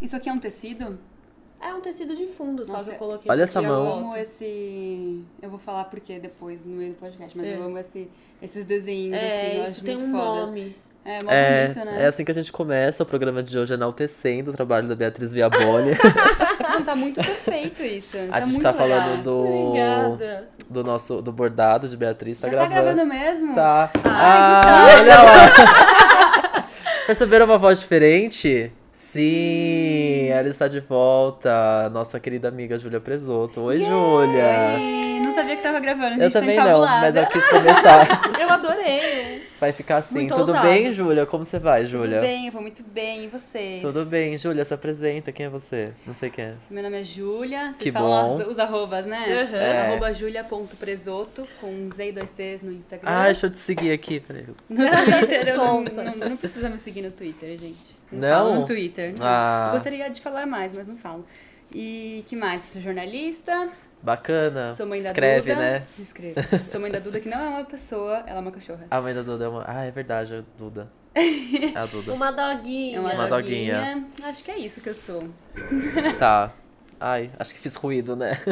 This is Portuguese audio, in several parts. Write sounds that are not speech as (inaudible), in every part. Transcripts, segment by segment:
Isso aqui é um tecido? É um tecido de fundo, só Nossa, que eu coloquei. olha essa eu mão. amo esse. Eu vou falar porque depois no meio do podcast, mas É. eu amo esse, esses desenhos. assim, É, eu isso tem muito um foda. nome. É, É, bonito, né? é assim que a gente começa o programa de hoje enaltecendo o trabalho da Beatriz Viaboni. (laughs) Não, tá muito perfeito isso. A tá gente muito tá legal. falando do, Obrigada. do nosso do bordado de Beatriz, tá Já tá gravando. gravando mesmo? Tá. Ai, ah, olha lá. (laughs) Perceberam uma voz diferente? Sim, ela está de volta. Nossa querida amiga Júlia Presoto. Oi, Júlia. Não sabia que tava gravando, gente. Eu tô também não, encabulada. mas eu quis começar. (laughs) Eu adorei. Vai ficar assim. Muito Tudo ousados. bem, Júlia? Como você vai, Júlia? Tudo bem, eu vou muito bem. E vocês? Tudo bem, Júlia, se apresenta. Quem é você? Não sei quem é. Meu nome é Júlia. Vocês Que falam bom. as- os arrobas, né? Uhum. É. Arroba julia.presoto com Z e dois T's no Instagram. Ah, deixa eu te seguir aqui. Peraí. No (laughs) Twitter, eu não, não, não precisa me seguir no Twitter, gente. Não, Não? falo no Twitter. não. Ah. Eu gostaria de falar mais, mas não falo. E que mais? Sou jornalista, Bacana. sou mãe da Escreve, Duda. né? Escrevo. Sou mãe da Duda, que não é uma pessoa, ela é uma cachorra. A mãe da Duda é uma. Ah, é verdade, a Duda. É a Duda. (laughs) Uma doguinha. É uma, Uma doguinha. Acho que é isso que eu sou. Tá. (laughs) Ai, acho que fiz ruído, né? (laughs)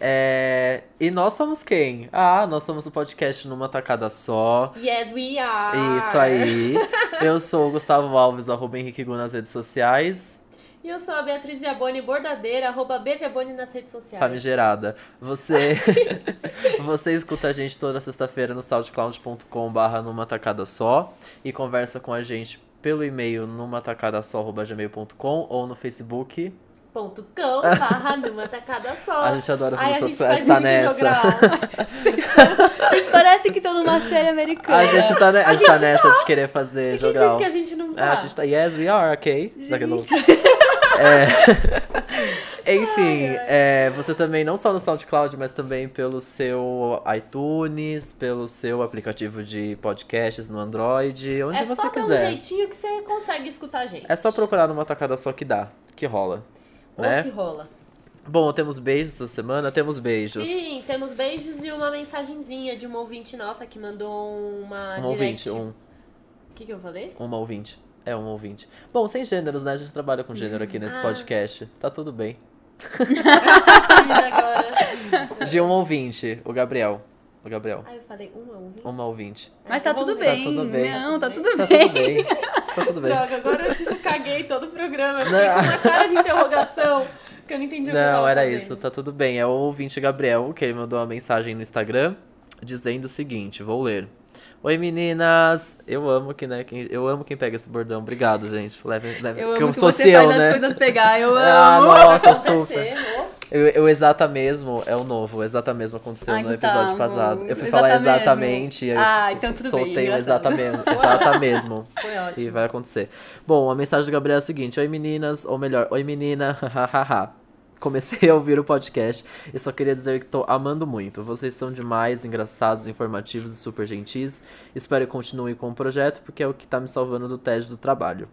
É, E nós somos quem? Ah, nós somos o podcast numa tacada só. Yes, we are. Isso aí. Eu sou o Gustavo Alves, arroba Henrique Gu nas redes sociais. E eu sou a Beatriz Viaboni, bordadeira, arroba Bviaboni nas redes sociais. Famigerada. Você, (laughs) você escuta a gente toda sexta-feira no soundcloud.com barra numa tacada só e conversa com a gente pelo e-mail numa tacada gmail.com ou no Facebook. Com, barra numa tacada só. A gente adora Ai, a fazer gente faz tá nessa. (laughs) Parece que tô numa série americana. A gente tá, ne- a gente tá nessa de querer fazer Quem jogral. disse que a gente não É, tá? a gente tá. Yes, we are, ok. Já que eu não- (laughs) É. (laughs) Enfim, é, você também, não só no SoundCloud, mas também pelo seu iTunes, pelo seu aplicativo de podcasts no Android, onde É você só pelo quiser. jeitinho que você consegue escutar a gente. É só procurar numa tacada só que dá, que rola. Ou Né? se rola. Bom, temos beijos essa semana, temos beijos. Sim, temos beijos e uma mensagenzinha de uma ouvinte nossa que mandou uma Um direct. ouvinte, um, O que, que eu falei? uma ouvinte. É um ouvinte. Bom, sem gêneros, né? A gente trabalha com gênero aqui nesse Ah. podcast. Tá tudo bem. (laughs) De um ouvinte, o Gabriel. O Gabriel. Aí eu falei, uma ouvinte? Uma ouvinte. Mas Ah, tá então tudo bem. Tá tudo bem. Não, tá Tá tudo Tá bem. tudo bem. (laughs) Tá tudo bem. Droga, agora eu tipo, caguei todo o programa. Eu fiquei com uma cara de interrogação que eu não entendi o que eu Não, era fazendo. isso, tá tudo bem. É o ouvinte Gabriel que ele mandou uma mensagem no Instagram dizendo o seguinte, vou ler. Oi meninas, eu amo que né, quem, eu amo quem pega esse bordão. Obrigado, gente. Leve, leve, Eu que amo que sou você seu, faz né? as coisas pegar, eu (laughs) Ah, amo. nossa, Acontecer, super. Eu, eu exata mesmo é o novo, o exata mesmo aconteceu Ai, no Gustavo, episódio passado. Eu fui exata falar mesmo. exatamente, e aí Ah, eu então tudo bem, soltei o engraçado. exata mesmo, (laughs) exata mesmo. Foi E ótimo. vai acontecer. Bom, a mensagem do Gabriel é a seguinte: Oi meninas, ou melhor, oi menina, (laughs) hahaha. Comecei a ouvir o podcast e só queria dizer que tô amando muito. Vocês são demais, engraçados, informativos e super gentis. Espero que continuem com o projeto, porque é o que tá me salvando do tédio do trabalho.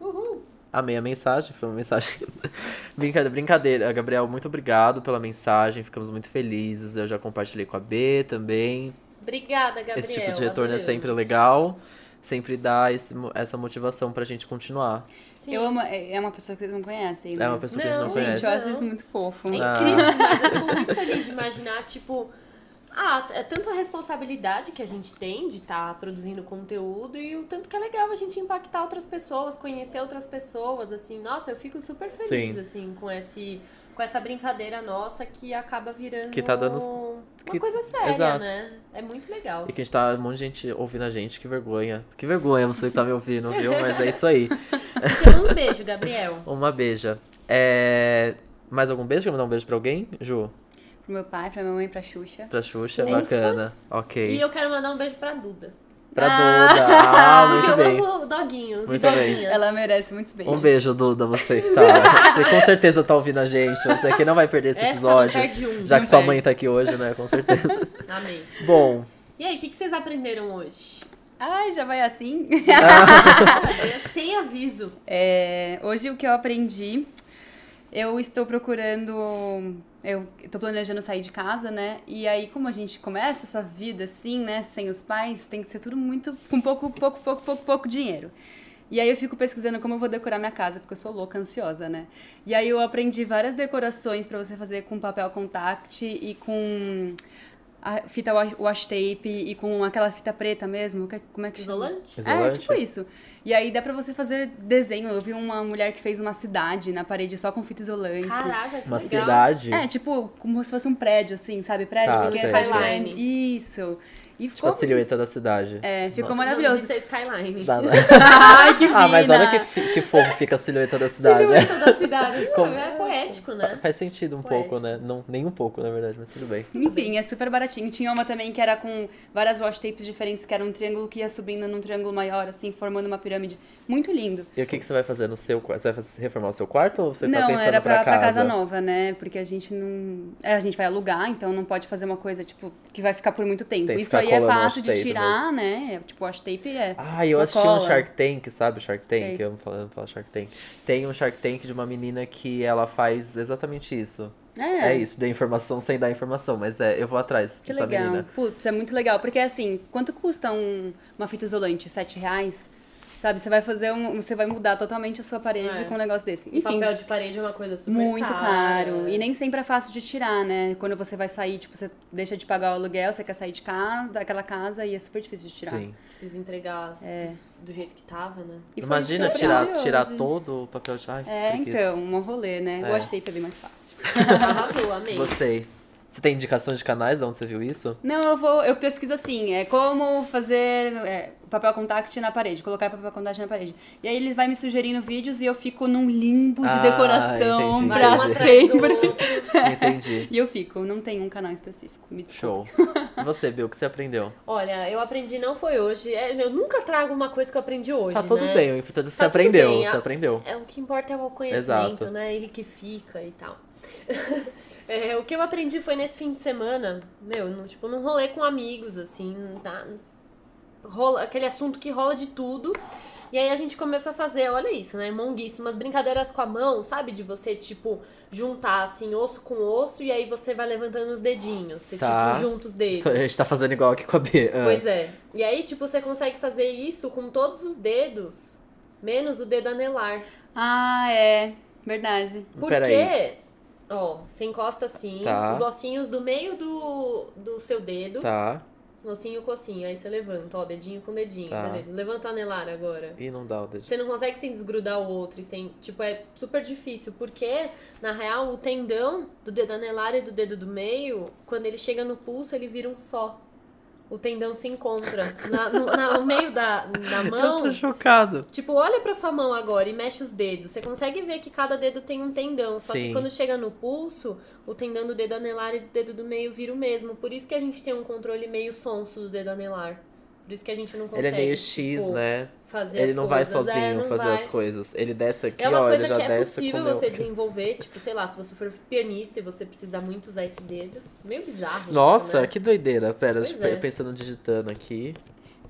Uhul. Amei a mensagem, foi uma mensagem. (laughs) brincadeira, brincadeira, Gabriel, muito obrigado pela mensagem, ficamos muito felizes. Eu já compartilhei com a B também. Obrigada, Gabriel. Esse tipo de retorno é adorei. sempre legal, sempre dá esse essa motivação pra gente continuar. Sim. Eu amo, é é uma pessoa que vocês não conhecem, né? É uma pessoa que a gente Não, não Gente, conhece. eu acho Não. isso muito fofo. É Ah. incrível, mas eu fico muito feliz de imaginar, tipo, ah, é tanto a responsabilidade que a gente tem de estar produzindo conteúdo e o tanto que é legal a gente impactar outras pessoas, conhecer outras pessoas, assim, nossa, eu fico super feliz, Sim. assim, com esse com essa brincadeira nossa que acaba virando Que tá dando- uma que- coisa séria, Exato. né? É muito legal. E que a gente tá, um monte de gente ouvindo a gente, que vergonha. Que vergonha você que tá me ouvindo, viu? Mas é isso aí. Então, um beijo, Gabriel. (laughs) Uma beija. É... Mais algum beijo? Quer mandar um beijo pra alguém? Ju? Pro meu pai, pra minha mãe, pra Xuxa. Pra Xuxa? Ufa. Bacana. E Ok. eu quero mandar um beijo pra Duda. Pra Ah. Duda. Ah, (laughs) muito eu bem. amo doguinhos Muito e bem. doguinhas. Ela merece muitos beijos. Um beijo, Duda, você que tá. (laughs) Você com certeza tá ouvindo a gente. Você que não vai perder esse Essa episódio. não perde um. Já não que sua perde. mãe tá aqui hoje, né? Com certeza. (laughs) Amei. Bom, E aí, o que, que vocês aprenderam hoje? Ai, já vai assim? É, Sem aviso. É, hoje o que eu aprendi, eu estou procurando, eu estou planejando sair de casa, né? E aí como a gente começa essa vida assim, né, sem os pais, tem que ser tudo muito com pouco, pouco, pouco, pouco, pouco dinheiro. E aí eu fico pesquisando como eu vou decorar minha casa, porque eu sou louca, ansiosa, né? E aí eu aprendi várias decorações pra você fazer com papel contact e com a fita wa- wash tape e com aquela fita preta mesmo. que- Como é que chama? Isolante? É, Isolante? tipo isso. E aí dá pra você fazer desenho. Eu vi uma mulher que fez uma cidade na parede só com fita isolante. Caraca, que Uma legal. cidade. É, tipo, como se fosse um prédio, assim, sabe? Prédio Tá, pequeno, Skyline. Isso. E Tipo ficou, a silhueta da cidade. é, ficou Nossa, maravilhoso. é Skyline. Dá- (laughs) Ai, que fina! (laughs) ah, mas olha que, fi- que fofo fica a silhueta da cidade. Silhueta da cidade. (laughs) Não, Como- É poético, né? Faz sentido um Poético. pouco, né? Não, nem um pouco, na verdade, mas tudo bem. Enfim, é super baratinho. Tinha uma também que era com várias wash tapes diferentes, que era um triângulo que ia subindo num triângulo maior, assim, formando uma pirâmide. Muito lindo. E o que, que você vai fazer no seu quarto? Você vai reformar o seu quarto ou você tá não, pensando era pra, pra pra casa nova, né? Porque a gente não. É, a gente vai alugar, então não pode fazer uma coisa, tipo, que vai ficar por muito tempo. Isso aí é fácil de tirar, né? É, Tipo, wash tape é. Ah, eu assisti um cola. Shark Tank, sabe? Shark Tank, Sei. eu não falo, não falo Shark Tank. Tem um Shark Tank de uma menina que ela faz exatamente isso. É, É, isso, dei informação sem dar informação, mas é, eu vou atrás Que dessa legal. menina. Putz, é muito legal. Porque assim, quanto custa um- uma fita isolante? Sete reais? Sabe, você vai fazer um. Você vai mudar totalmente a sua parede É. com um negócio desse. E Enfim. papel de parede é uma coisa super Muito cara. caro. E nem sempre é fácil de tirar, né? Quando você vai sair, tipo, você deixa de pagar o aluguel, você quer sair de casa, daquela casa e é super difícil de tirar. Sim. Precisa entregar assim, do jeito que tava, né? E Imagina que tirar, tirar hoje. todo o papel de. Ai, É, então, um rolê, né? É. O wash tape é bem mais fácil. (laughs) Arrasou, amei. Gostei. Você tem indicação de canais de onde você viu isso? Não, eu vou, eu pesquiso assim, é como fazer é, papel contact na parede, colocar papel contact na parede. E aí ele vai me sugerindo vídeos e eu fico num limbo de Ah, decoração entendi. Pra do sempre. (laughs) Entendi. E eu fico, não tem um canal específico. Me. Show. E você, Bill, o que você aprendeu? Olha, eu aprendi não foi hoje. É, eu nunca trago uma coisa que eu aprendi hoje. Tá tudo né? bem, o importante é que você Tá aprendeu. Você aprendeu. É, o que importa é o conhecimento, Exato. né? Ele que fica e tal. (laughs) É, o que eu aprendi foi nesse fim de semana, meu, no, tipo, num rolê com amigos, assim, tá? Rola, aquele assunto que rola de tudo. E aí a gente começou a fazer, olha isso, né? Monguíssimas brincadeiras com a mão, sabe? De você, tipo, juntar, assim, osso com osso e aí você vai levantando os dedinhos. Você, Tá. tipo, junta os dedos. A gente tá fazendo igual aqui com a B. Ah. Pois é. E aí, tipo, você consegue fazer isso com todos os dedos, menos o dedo anelar. Ah, é. Verdade. Porque. Ó, você encosta assim, Tá. os ossinhos do meio do, do seu dedo, Tá. ossinho com ossinho, aí você levanta, ó, dedinho com dedinho, Tá. beleza. Levanta o anelar agora. E não dá o dedo. Você não consegue sem desgrudar o outro, e sem, tipo, é super difícil, porque, na real, o tendão do dedo anelar e do dedo do meio, quando ele chega no pulso, ele vira um só. O tendão se encontra na- no, na- no meio da, da Eu mão. tô chocado. Tipo, olha pra sua mão agora e mexe os dedos. Você consegue ver que cada dedo tem um tendão. Só Sim. que quando chega no pulso, o tendão do dedo anelar e do dedo do meio vira o mesmo. Por isso que a gente tem um controle meio sonso do dedo anelar. Por isso que a gente não Ele consegue. é meio X, tipo, né? Fazer Ele não vai coisas. sozinho É, não fazer vai. as coisas. Ele desce aqui, É uma ó, ele coisa já que é desce possível o meu... você desenvolver, tipo, sei lá, se você for pianista e você precisar muito usar esse dedo. Meio bizarro. Nossa, isso, né? que doideira. Pera, é. pensando digitando aqui.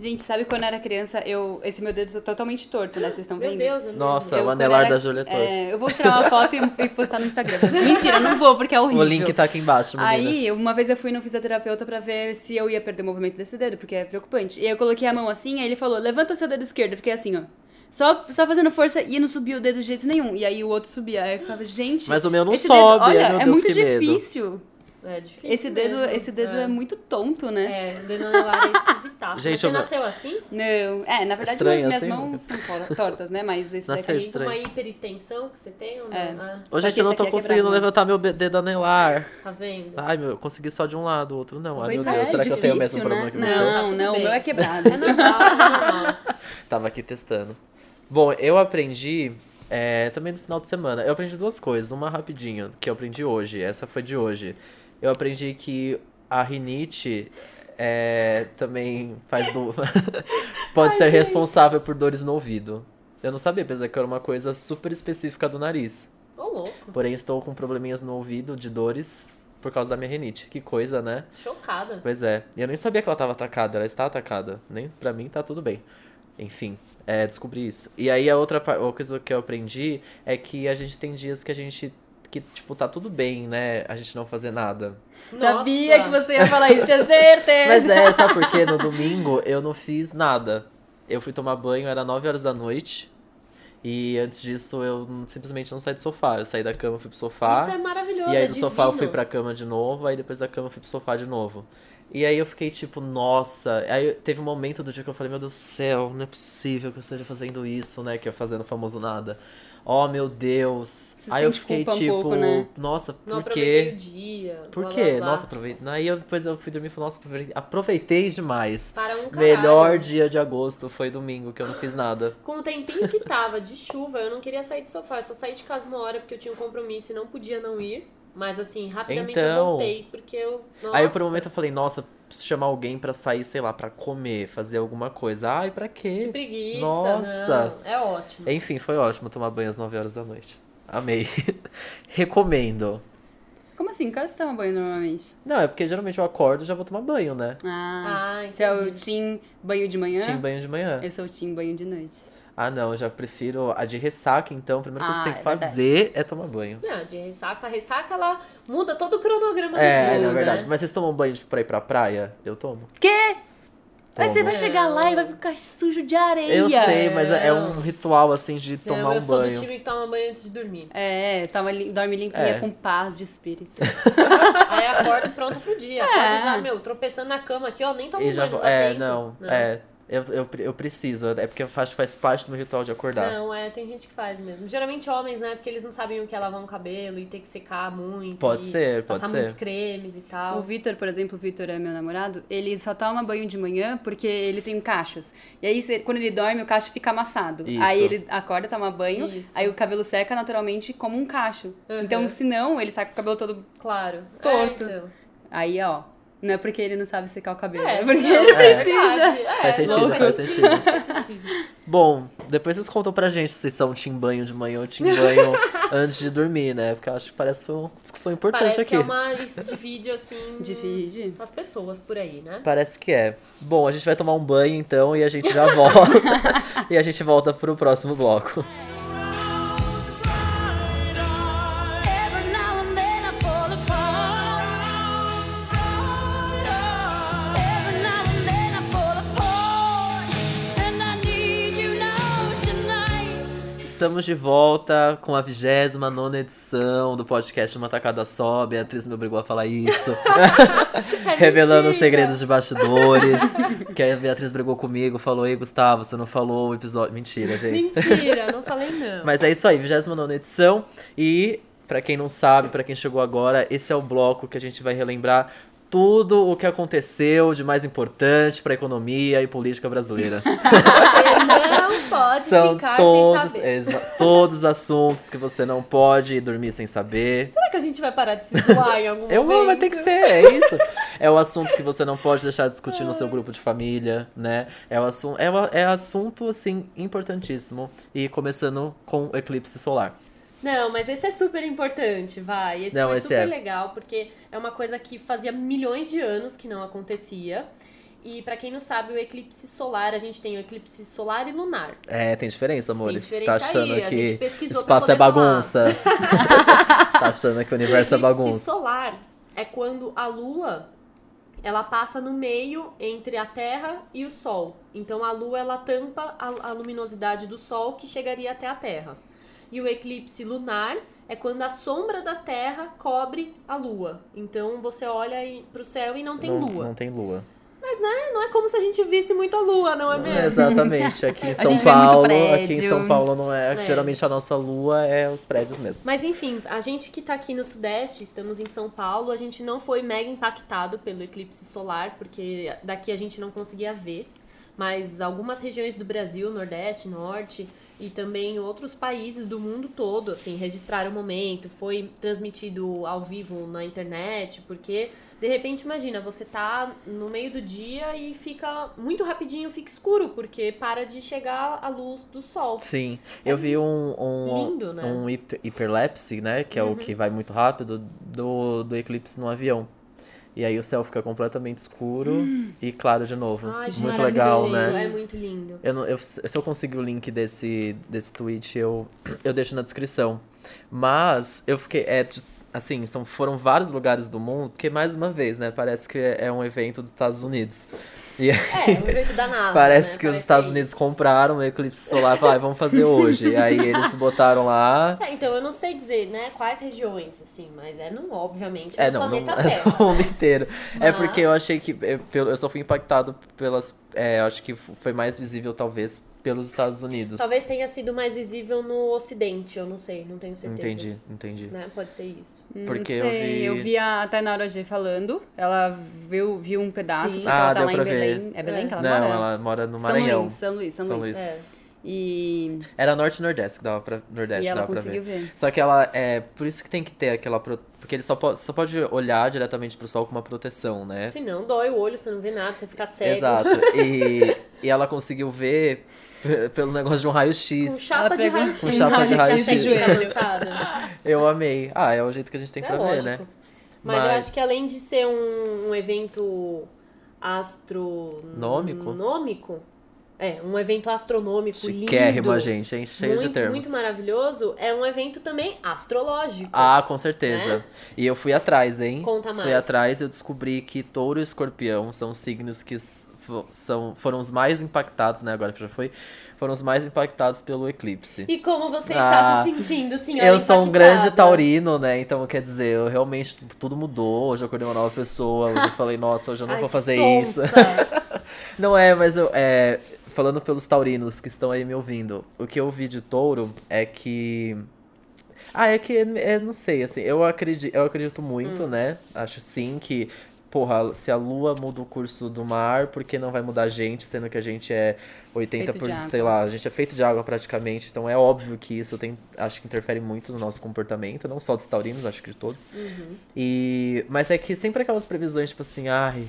Gente, sabe quando eu era criança, eu. Esse meu dedo tá totalmente torto, né? Vocês estão Meu vendo? Deus, é mesmo. Nossa, Eu, o anelar era- da Júlia é torto. É, eu vou tirar uma foto e, e postar no Instagram. (laughs) Mentira, não vou, porque é horrível. O link tá aqui embaixo, meninas. Aí, uma vez eu fui no fisioterapeuta pra ver se eu ia perder o movimento desse dedo, porque é preocupante. E aí eu coloquei a mão assim, aí ele falou, levanta o seu dedo esquerdo. Eu fiquei assim, ó. Só, só fazendo força e não subia o dedo de jeito nenhum. E aí o outro subia. Aí eu ficava, gente. Mas o meu não sobe, Dedo, olha, meu é Deus, muito que medo. É difícil. Esse dedo, mesmo. esse dedo é. muito tonto, né? É, o dedo anelar é esquisitaço. Gente, Mas você eu não- nasceu assim? Não. É, na verdade, Estranho minhas assim, mãos são tor- tortas, né? Mas esse Nasceu daqui. estranho. Uma hiperextensão que você tem ou não? É. Ah, Ô, gente, eu não tô é conseguindo né? levantar meu dedo anelar. tá vendo? Ai, meu, eu consegui só de um lado, o outro não. Ai, meu é, Deus, será que eu tenho o mesmo difícil, problema que né? você? Não, Tá tudo não, o meu é quebrado. É normal, é normal. (laughs) Tava aqui testando. Bom, eu aprendi é, também no final de semana. Eu aprendi duas coisas. Uma rapidinho, que eu aprendi hoje. Essa foi de hoje. Eu aprendi que a rinite é, também faz do... (laughs) pode ser responsável por dores no ouvido. Eu não sabia, apesar que era uma coisa super específica do nariz. Ô, louco. Porém, estou com probleminhas no ouvido de dores por causa da minha rinite. Que coisa, né? Chocada. Pois é. E eu nem sabia que ela tava atacada. Ela está atacada. Nem pra mim tá tudo bem. Enfim, é, descobri isso. E aí a outra coisa que eu aprendi é que a gente tem dias que a gente que tipo tá tudo bem, né? A gente não fazer nada. Sabia que Nossa. você ia falar isso, tinha certeza. Mas é, sabe por quê? No domingo eu não fiz nada. eu fui tomar banho, era 9 horas da noite. E antes disso eu simplesmente não saí do sofá. Eu saí da cama, fui pro sofá. Isso é maravilhoso. E aí é do sofá eu fui pra cama de novo, aí depois da cama eu fui pro sofá de novo. E aí eu fiquei tipo, nossa. Aí teve um momento do dia que eu falei, meu Deus do céu, não é possível que eu esteja fazendo isso, né? Que é fazendo famoso nada. Oh meu Deus. Aí eu fiquei culpa um tipo, pouco, né? nossa, Não por aproveitei quê? o dia. Por blá, quê? blá, blá. Nossa, aproveitei. Aí eu, depois eu fui dormir e falei, nossa, aproveitei- aproveitei demais. Para um caralho. Melhor dia de agosto foi domingo, que eu não fiz nada. (laughs) Com o tempinho que tava de chuva, eu não queria sair do sofá. Eu só saí de casa uma hora porque eu tinha um compromisso e não podia não ir. Mas assim, rapidamente eu Então. voltei porque eu. Nossa, Aí por um momento eu falei, nossa, preciso chamar alguém pra sair, sei lá, pra comer, fazer alguma coisa. Ai, pra Que quê? preguiça, Nossa. não. É ótimo. Enfim, foi ótimo tomar banho às 9 horas da noite. Amei. (laughs) Recomendo. Como assim? Que hora você toma banho normalmente? Não, é porque geralmente eu acordo e já vou tomar banho, né? Ah, Ah, você é o team banho de manhã? Tinha banho de manhã. Eu sou o team banho de noite. Ah, não, eu já prefiro a de ressaca, então. A primeira coisa que Ah, você tem que é verdade. fazer é tomar banho. Não, de ressaca, a ressaca ela muda todo o cronograma do É, dia, na né? verdade. Mas vocês tomam banho tipo, pra ir pra praia? Eu tomo. Quê? Mas você vai chegar lá e vai ficar sujo de areia. Eu sei, mas é é um ritual assim de tomar Não, eu um sou banho. do time que toma banho antes de dormir. É, toma, dorme limpinha É. com paz de espírito. (laughs) Aí acordo pronto pro dia. Acordo já, meu, tropeçando na cama aqui, ó, nem tomo É. E já banho, não É, tempo. não, é. Eu, eu, eu preciso, é porque eu faço, faz parte do meu ritual de acordar. Não, é, tem gente que faz mesmo. Geralmente homens, né? Porque eles não sabem o que é lavar um cabelo e ter que secar muito. Pode ser, pode Passar ser. muitos cremes e tal. O Vitor, por exemplo, o Vitor é meu namorado, ele só toma banho de manhã porque ele tem cachos. E aí, quando ele dorme, o cacho fica amassado. Isso. Aí ele acorda, toma banho, Isso. aí o cabelo seca naturalmente como um cacho. Uhum. Então, se não, ele sai com o cabelo todo... Claro. Torto. É, então. Aí, ó, não é porque ele não sabe secar o cabelo, É, é porque não, ele é precisa. É, Faz sentido, faz sentido. Faz sentido. Bom, depois vocês contam pra gente se vocês são team banho de manhã ou team banho (laughs) antes de dormir, né? Porque eu acho que parece que foi uma discussão importante Parece aqui. que é uma. Isso divide, assim. Divide. As pessoas por aí, né? Parece que é. Bom, a gente vai tomar um banho então e a gente já volta. (laughs) (laughs) e a gente volta pro próximo bloco. Estamos de volta com a 29 edição do podcast Uma Tacada Só. A Beatriz me obrigou a falar isso. (laughs) Revelando os segredos de bastidores. que a Beatriz brigou comigo, falou: Ei, Gustavo, você não falou o episódio. Mentira, gente. Mentira, não falei não. Mas é isso aí, 29 edição. E, pra quem não sabe, pra quem chegou agora, esse é o bloco que a gente vai relembrar tudo o que aconteceu de mais importante pra economia e política brasileira. (laughs) Você não pode São ficar todos, sem saber. todos os assuntos que você não pode dormir sem saber. Será que a gente vai parar de se zoar em algum Eu momento? vou, vai ter que ser, é isso. É o assunto que você não pode deixar de discutir no seu grupo de família, né? É o assunto, é, é assunto assim importantíssimo e começando com o eclipse solar. Não, mas esse é super importante, vai. Esse Não, foi esse super é. legal, porque é uma coisa que fazia milhões de anos que não acontecia. E pra quem não sabe, o eclipse solar, a gente tem o eclipse solar e lunar. É, tem diferença, amores. diferença tá achando aí, que espaço é bagunça. (laughs) tá achando que o universo é o eclipse bagunça. solar é quando a lua ela passa no meio entre a Terra e o Sol. Então a lua ela tampa a, a luminosidade do Sol que chegaria até a Terra. E o eclipse lunar é quando a sombra da Terra cobre a lua. Então você olha para o céu e não tem não, lua. Não tem lua. Mas né, não é como se a gente visse muito a lua, não é mesmo? Exatamente. Aqui (laughs) em São Paulo, aqui em São Paulo não é. É. Geralmente a nossa lua é os prédios mesmo. Mas enfim, a gente que tá aqui no Sudeste, estamos em São Paulo, a gente não foi mega impactado pelo eclipse solar, porque daqui a gente não conseguia ver. Mas algumas regiões do Brasil, Nordeste, Norte e também outros países do mundo todo, assim, registraram o momento, foi transmitido ao vivo na internet, porque de repente, imagina, você tá no meio do dia e fica muito rapidinho, fica escuro, porque para de chegar a luz do sol. Sim. Eu vi um. um É lindo, né? Uhum. Um hiper- hiperlapse, né? Que é o que vai muito rápido, do, do eclipse no avião. E aí o céu fica completamente escuro e claro de novo. Ai, muito legal, né? É muito lindo. Eu não, eu- se eu conseguir o link desse, desse tweet, eu, (clears throat) eu deixo na descrição. Mas eu fiquei. É, assim, são, foram vários lugares do mundo, porque mais uma vez, né, parece que é um evento dos Estados Unidos. E É, um evento da NASA. parece né? que os Parece Estados é Unidos compraram o eclipse solar e falaram, "Ah, vamos fazer hoje. E aí eles botaram lá. É, então eu não sei dizer, né, quais regiões, assim, mas é no, obviamente, É, no não, não planeta (laughs) é Terra. no mundo né? inteiro. É porque eu Mas- achei que. Eu, pelo- eu só fui impactado pelas. É, eu acho que foi mais visível, talvez, pelos Estados Unidos. Talvez tenha sido mais visível no Ocidente, eu não sei, não tenho certeza. Entendi, entendi. Né? Pode ser isso. Porque não eu sei, vi- eu vi a Tainara G falando. Ela viu, viu um pedaço, Sim. porque Ah, ela tá deu lá em ver. Belém. É Belém que ela Não, mora? ela mora no São Maranhão. Luís, São Luís, São, São Luís. Luís. É. E, Era norte e nordeste que dava pra. Nordeste e ela dava pra conseguiu ver. ver. Só que ela é. Por isso que tem que ter aquela. pro- Porque ele só pode, só pode olhar diretamente pro sol com uma proteção, né? Se não, dói o olho, você não vê nada, você fica cego. Exato. E, (laughs) e ela conseguiu ver (laughs) pelo negócio de um Com raio-x. chapa Ela de raio-x. Com chapa de raio-x. (laughs) Eu amei. Ah, é o jeito que a gente tem É pra ver, lógico. né? Mas, eu Mas- acho que além de ser um, um evento astronômico. É, um evento astronômico Chiquérrimo, lindo. gente, hein? Cheio muito, de termos. muito maravilhoso. É um evento também astrológico. Ah, com certeza. Né? E eu fui atrás, hein? Conta Fui mais. atrás e eu descobri que touro e escorpião são signos que são, foram os mais impactados, né? Agora que já foi. Foram os mais impactados pelo eclipse. E como você Ah, está se sentindo, senhora Eu sou um grande taurino, né? Então, quer dizer, eu realmente, tipo, tudo mudou. Hoje eu acordei uma nova pessoa. Hoje eu falei, nossa, hoje eu não Ai, vou fazer sonsa. isso. (laughs) Não é, mas eu, é, falando pelos taurinos que estão aí me ouvindo, o que eu vi de touro é que. Ah, é que, é, não sei, assim, eu acredito, eu acredito muito, Hum. né? Acho sim que, porra, se a lua muda o curso do mar, por que não vai mudar a gente, sendo que a gente é 80 Feito por, de água. sei lá, a gente é feito de água praticamente, então é óbvio que isso tem, acho que interfere muito no nosso comportamento, não só dos taurinos, acho que de todos. Uhum. E, mas é que sempre aquelas previsões, tipo assim, ai,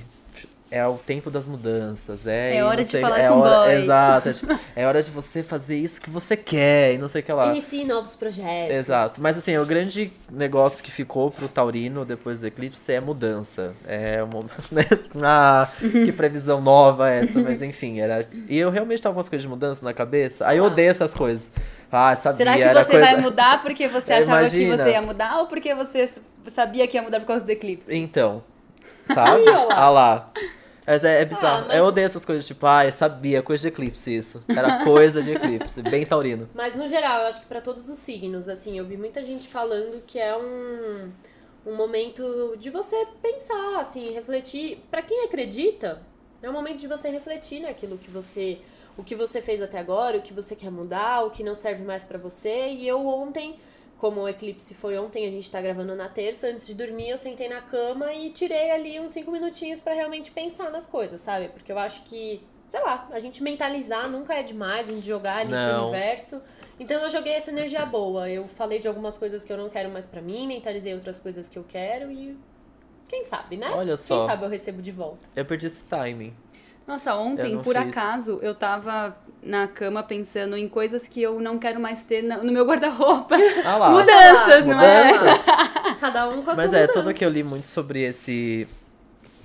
é o tempo das mudanças, é... É hora de sei- falar é com hora, boy. Exato, é, tipo, (laughs) é hora de você fazer isso que você quer e não sei o que lá. Inicie novos projetos. Exato, mas assim, o grande negócio que ficou pro Taurino depois do eclipse é mudança. É uma. (laughs) né? Ah, (laughs) que previsão nova essa, mas enfim, era. E eu realmente tava com as coisas de mudança na cabeça. Aí eu odeio essas coisas. Ah, sabia, Será que você coisa... vai mudar porque você É, achava imagina. que você ia mudar ou porque você sabia que ia mudar por causa do eclipse? Então, sabe? Ah lá. Mas é, é bizarro. Ah, mas- Eu odeio essas coisas, tipo, ah, eu sabia, coisa de eclipse isso. Era (laughs) coisa de eclipse, bem taurino. Mas no geral, eu acho que pra todos os signos, assim, eu vi muita gente falando que é um, um momento de você pensar, assim, refletir. Pra quem acredita, é um momento de você refletir naquilo que você, o que você fez até agora, o que você quer mudar, o que não serve mais pra você. E eu ontem, como o eclipse foi ontem, a gente tá gravando na terça, antes de dormir eu sentei na cama e tirei ali uns cinco minutinhos pra realmente pensar nas coisas, sabe? Porque eu acho que sei lá, a gente mentalizar nunca é demais, a gente jogar ali pro Não. universo. Então eu joguei essa energia boa. Eu falei de algumas coisas que eu não quero mais pra mim, mentalizei outras coisas que eu quero e quem sabe, né? Olha só. Quem sabe eu recebo de volta. Eu perdi esse timing. Nossa, ontem, por fiz. acaso, eu tava na cama pensando em coisas que eu não quero mais ter no meu guarda-roupa. Ah. Mudanças, não é? Mudanças. Cada um com a Mas sua é, mudança. tudo que eu li muito sobre esse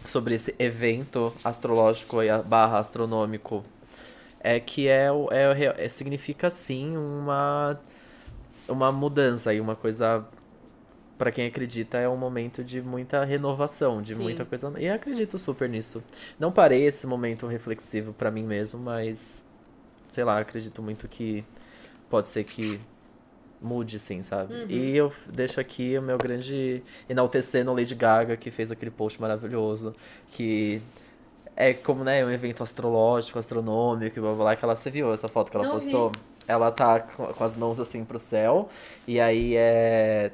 sobre esse evento astrológico e a- barra astronômico é que é, é, é- significa sim uma uma mudança e uma coisa pra quem acredita é um momento de muita renovação, de Sim. muita coisa. E acredito super nisso. Não parei esse momento reflexivo pra mim mesmo, mas sei lá, acredito muito que pode ser que mude, sim, sabe? Uhum. E eu deixo aqui o meu grande enaltecendo a Lady Gaga, que fez aquele post maravilhoso, que é como, né, um evento astrológico, astronômico, blá blá blá, que ela, você viu essa foto que ela Não postou? Ela tá com com as mãos assim pro céu, e aí é...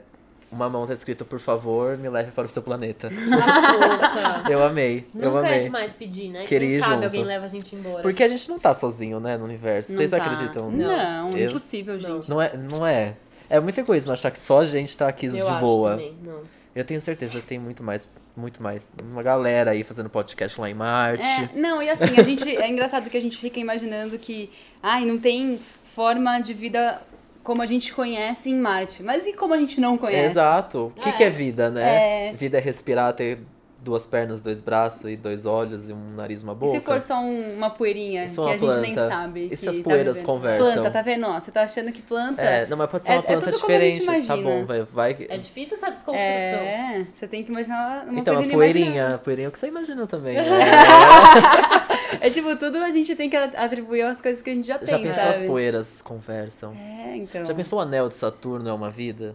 Uma mão tá escrito, por favor, me leve para o seu planeta. Ah. Eu amei, eu Nunca é amei. demais pedir, né? Queria Quem sabe junto. alguém leva a gente embora. Porque a gente não tá sozinho, né, no universo. Não Vocês tá. acreditam? Não, Eu- impossível, gente. Não é, não é. É muito egoísmo achar que só a gente tá aqui eu de acho boa. também, não. Eu tenho certeza que tem muito mais, muito mais. Uma galera aí fazendo podcast lá em Marte. É, não, e assim, a gente. É engraçado que a gente fica imaginando que. Ai, não tem forma de vida como a gente conhece em Marte. Mas e como a gente não conhece? Exato. O que, É. que é vida, né? É. Vida é respirar, ter duas pernas, dois braços e dois olhos e um nariz e uma E boca. se for só um- uma poeirinha Isso que é uma a gente nem planta. sabe? E se que as tá poeiras vivendo? conversam? Planta, tá vendo? Ó, você tá achando que planta. É, não, mas pode ser É- uma é planta tudo como a gente diferente. Tá bom, vai. vai... É difícil essa desconstrução. É, você tem que imaginar uma então, a coisa poeirinha, inimaginável. a poeirinha é o que você imagina também. né? (laughs) É tipo, tudo a gente tem que atribuir às coisas que a gente já, Já tem, pensou sabe? as poeiras conversam? É, então. Já pensou o anel de Saturno é uma vida?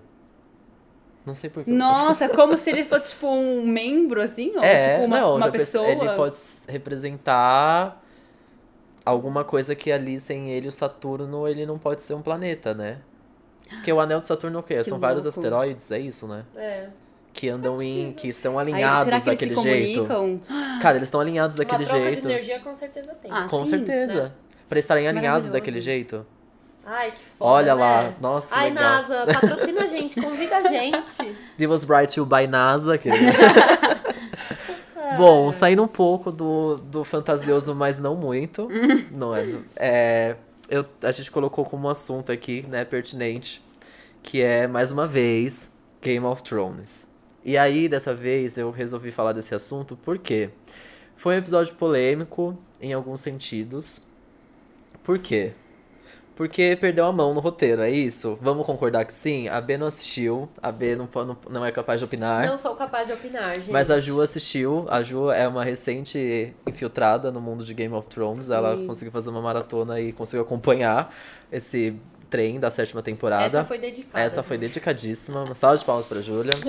Não sei porquê. Nossa, como se ele fosse tipo um membro, assim? Ou É, tipo uma, não, uma pessoa. ele pode representar alguma coisa que ali sem ele, o Saturno, ele não pode ser um planeta, né? Porque o anel de Saturno é o quê? Que São vários louco. asteroides, é isso, né? É. Que andam em. que estão Aí, alinhados será que eles se daquele jeito. comunicam? Cara, eles estão alinhados daquele Uma troca jeito. de energia com certeza tem. Ah, Com sim, certeza. né? Pra estarem Que alinhados daquele jeito. Ai, que foda, Olha né? lá, nossa, Ai, legal. NASA, patrocina a gente, convida a (laughs) gente. It was brought to you by NASA. querido. (laughs) (laughs) Bom, saindo um pouco do, do fantasioso, mas não muito. não é, é eu, a gente colocou como assunto aqui, né, pertinente, que é, mais uma vez, Game of Thrones. E aí, dessa vez, eu resolvi falar desse assunto porque foi um episódio polêmico em alguns sentidos. Por quê? Porque perdeu a mão no roteiro, é isso? Vamos concordar que sim? A B não assistiu, a B não, não, não é capaz de opinar. Não sou capaz de opinar, gente. Mas a Ju assistiu. A Ju é uma recente infiltrada no mundo de Game of Thrones. Ela Sim. conseguiu fazer uma maratona e conseguiu acompanhar esse trem da sétima temporada. Essa foi dedicada. Essa foi dedicadíssima. Uma salva de palmas pra Júlia. (laughs)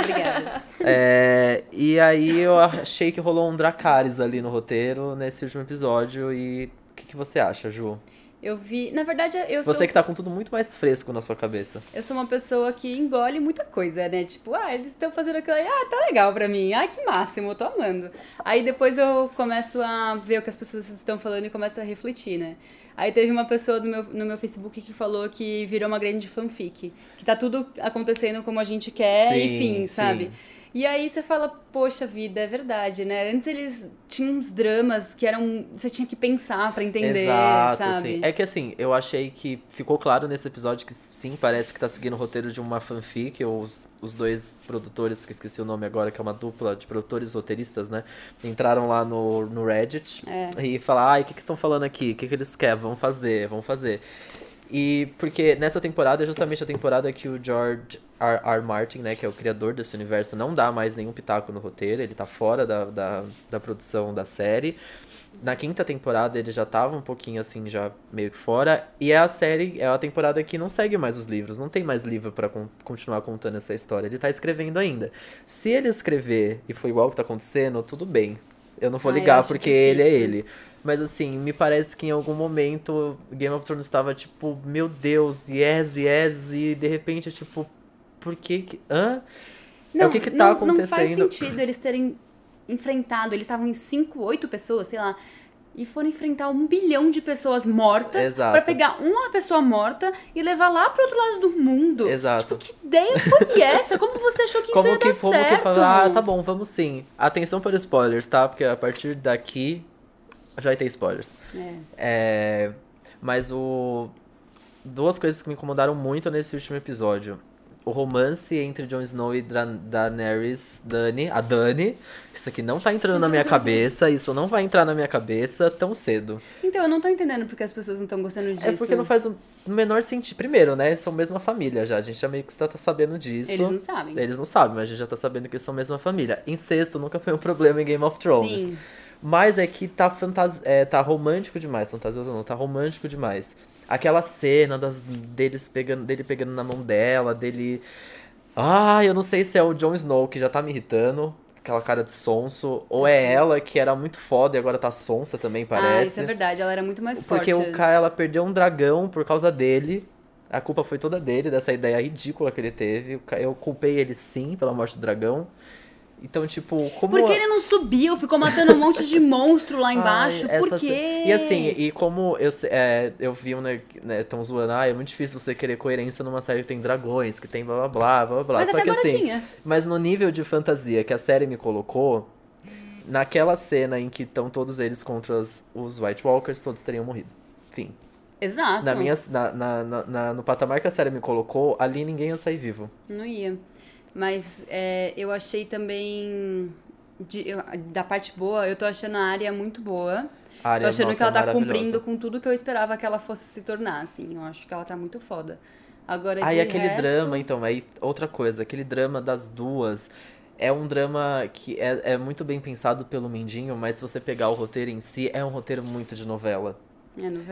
Obrigada. É, e aí eu achei que rolou um Dracarys ali no roteiro nesse último episódio. E o que, que você acha, Ju? Eu vi. Na verdade, eu sou. Você que tá com tudo muito mais fresco na sua cabeça. Eu sou uma pessoa que engole muita coisa, né? Tipo, ah, eles estão fazendo aquilo aí, ah, tá legal pra mim, ah, que máximo, eu tô amando. Aí depois eu começo a ver o que as pessoas estão falando e começo a refletir, né? Aí teve uma pessoa no meu, no meu Facebook que falou que virou uma grande fanfic. Que tá tudo acontecendo como a gente quer, Sim, enfim, sim. E aí você fala, poxa vida, é verdade, né? Antes eles tinham uns dramas que eram. Você tinha que pensar pra entender, Exato, sabe? sim. É que assim, eu achei que ficou claro nesse episódio que sim, parece que tá seguindo o roteiro de uma fanfic, ou os, os dois produtores, que eu esqueci o nome agora, que é uma dupla de produtores roteiristas, né? Entraram lá no, no Reddit É. e falaram, ai, o que que estão falando aqui? O que que eles querem? Vamos fazer, vamos fazer. E porque nessa temporada é justamente a temporada que o George R. R. Martin, né, que é o criador desse universo, não dá mais nenhum pitaco no roteiro, ele tá fora da, da, da produção da série. Na quinta temporada ele já tava um pouquinho assim, já meio que fora. E é a série, é a temporada que não segue mais os livros, não tem mais livro pra con- continuar contando essa história. Ele tá escrevendo ainda. Se ele escrever e for igual que tá acontecendo, tudo bem. Eu não vou ligar porque ele é ele. Mas assim, me parece que em algum momento Game of Thrones estava tipo, meu Deus, yes, yes, e de repente, tipo, por que que. Hã? é o que que tá não, acontecendo? Não faz sentido eles terem enfrentado. Eles estavam em 5, 8 pessoas, sei lá. E foram enfrentar um bilhão de pessoas mortas pra pegar uma pessoa morta e levar lá pro outro lado do mundo. Exato. Tipo, que ideia foi essa? Como você achou que (laughs) isso Como ia que, dar como certo? que fala, ah, tá bom, vamos sim. Atenção para spoilers, tá? Porque a partir daqui já vai ter spoilers. É. É, mas o. Duas coisas que me incomodaram muito nesse último episódio. O romance entre Jon Snow e Dra Daenerys, Dani, a Dani. Isso aqui não tá entrando na minha cabeça, isso não vai entrar na minha cabeça tão cedo. Então, eu não tô entendendo porque as pessoas não estão gostando disso. É porque não faz o menor sentido. Primeiro, né? São mesma família já. A gente já meio que tá, tá sabendo disso. Eles não sabem. Eles não sabem, mas a gente já tá sabendo que são a mesma família. Incesto nunca foi um problema em Game of Thrones. Sim. Mas é que tá, fantas... é, tá romântico demais. Fantasioso não, tá romântico demais. Aquela cena das, deles pegando, dele pegando na mão dela, dele. Ah, eu não sei se é o Jon Snow que já tá me irritando. Aquela cara de sonso. Ou é ela que era muito foda e agora tá sonsa também, Ah, parece. isso é verdade. Ela era muito mais Porque forte. o cara, ela perdeu um dragão por causa dele. A culpa foi toda dele, dessa ideia ridícula que ele teve. Eu culpei ele sim pela morte do dragão. Então, tipo, como. Por que ele não subiu? Ficou matando um monte de monstro lá embaixo? Ai, Por quê? E assim, e como eu, é, eu vi um, né, né, tão zoando, ah, é muito difícil você querer coerência numa série que tem dragões, que tem blá blá blá, blá blá. Mas Só que assim, tinha. mas no nível de fantasia que a série me colocou, naquela cena em que estão todos eles contra os, os White Walkers, todos teriam morrido. Enfim. Exato. Na minha, na, na- na- no patamar que a série me colocou, ali ninguém ia sair vivo. Não ia. Mas é, eu achei também. de- eu- da parte boa, eu tô achando a área muito boa. A área, tô achando nossa, que ela tá maravilhosa. cumprindo com tudo que eu esperava que ela fosse se tornar, assim. Eu acho que ela tá muito foda. Agora, Ah, e aquele resto, drama, então, aí outra coisa, aquele drama das duas é um drama que é, é muito bem pensado pelo Mindinho, mas se você pegar o roteiro em si, é um roteiro muito de novela.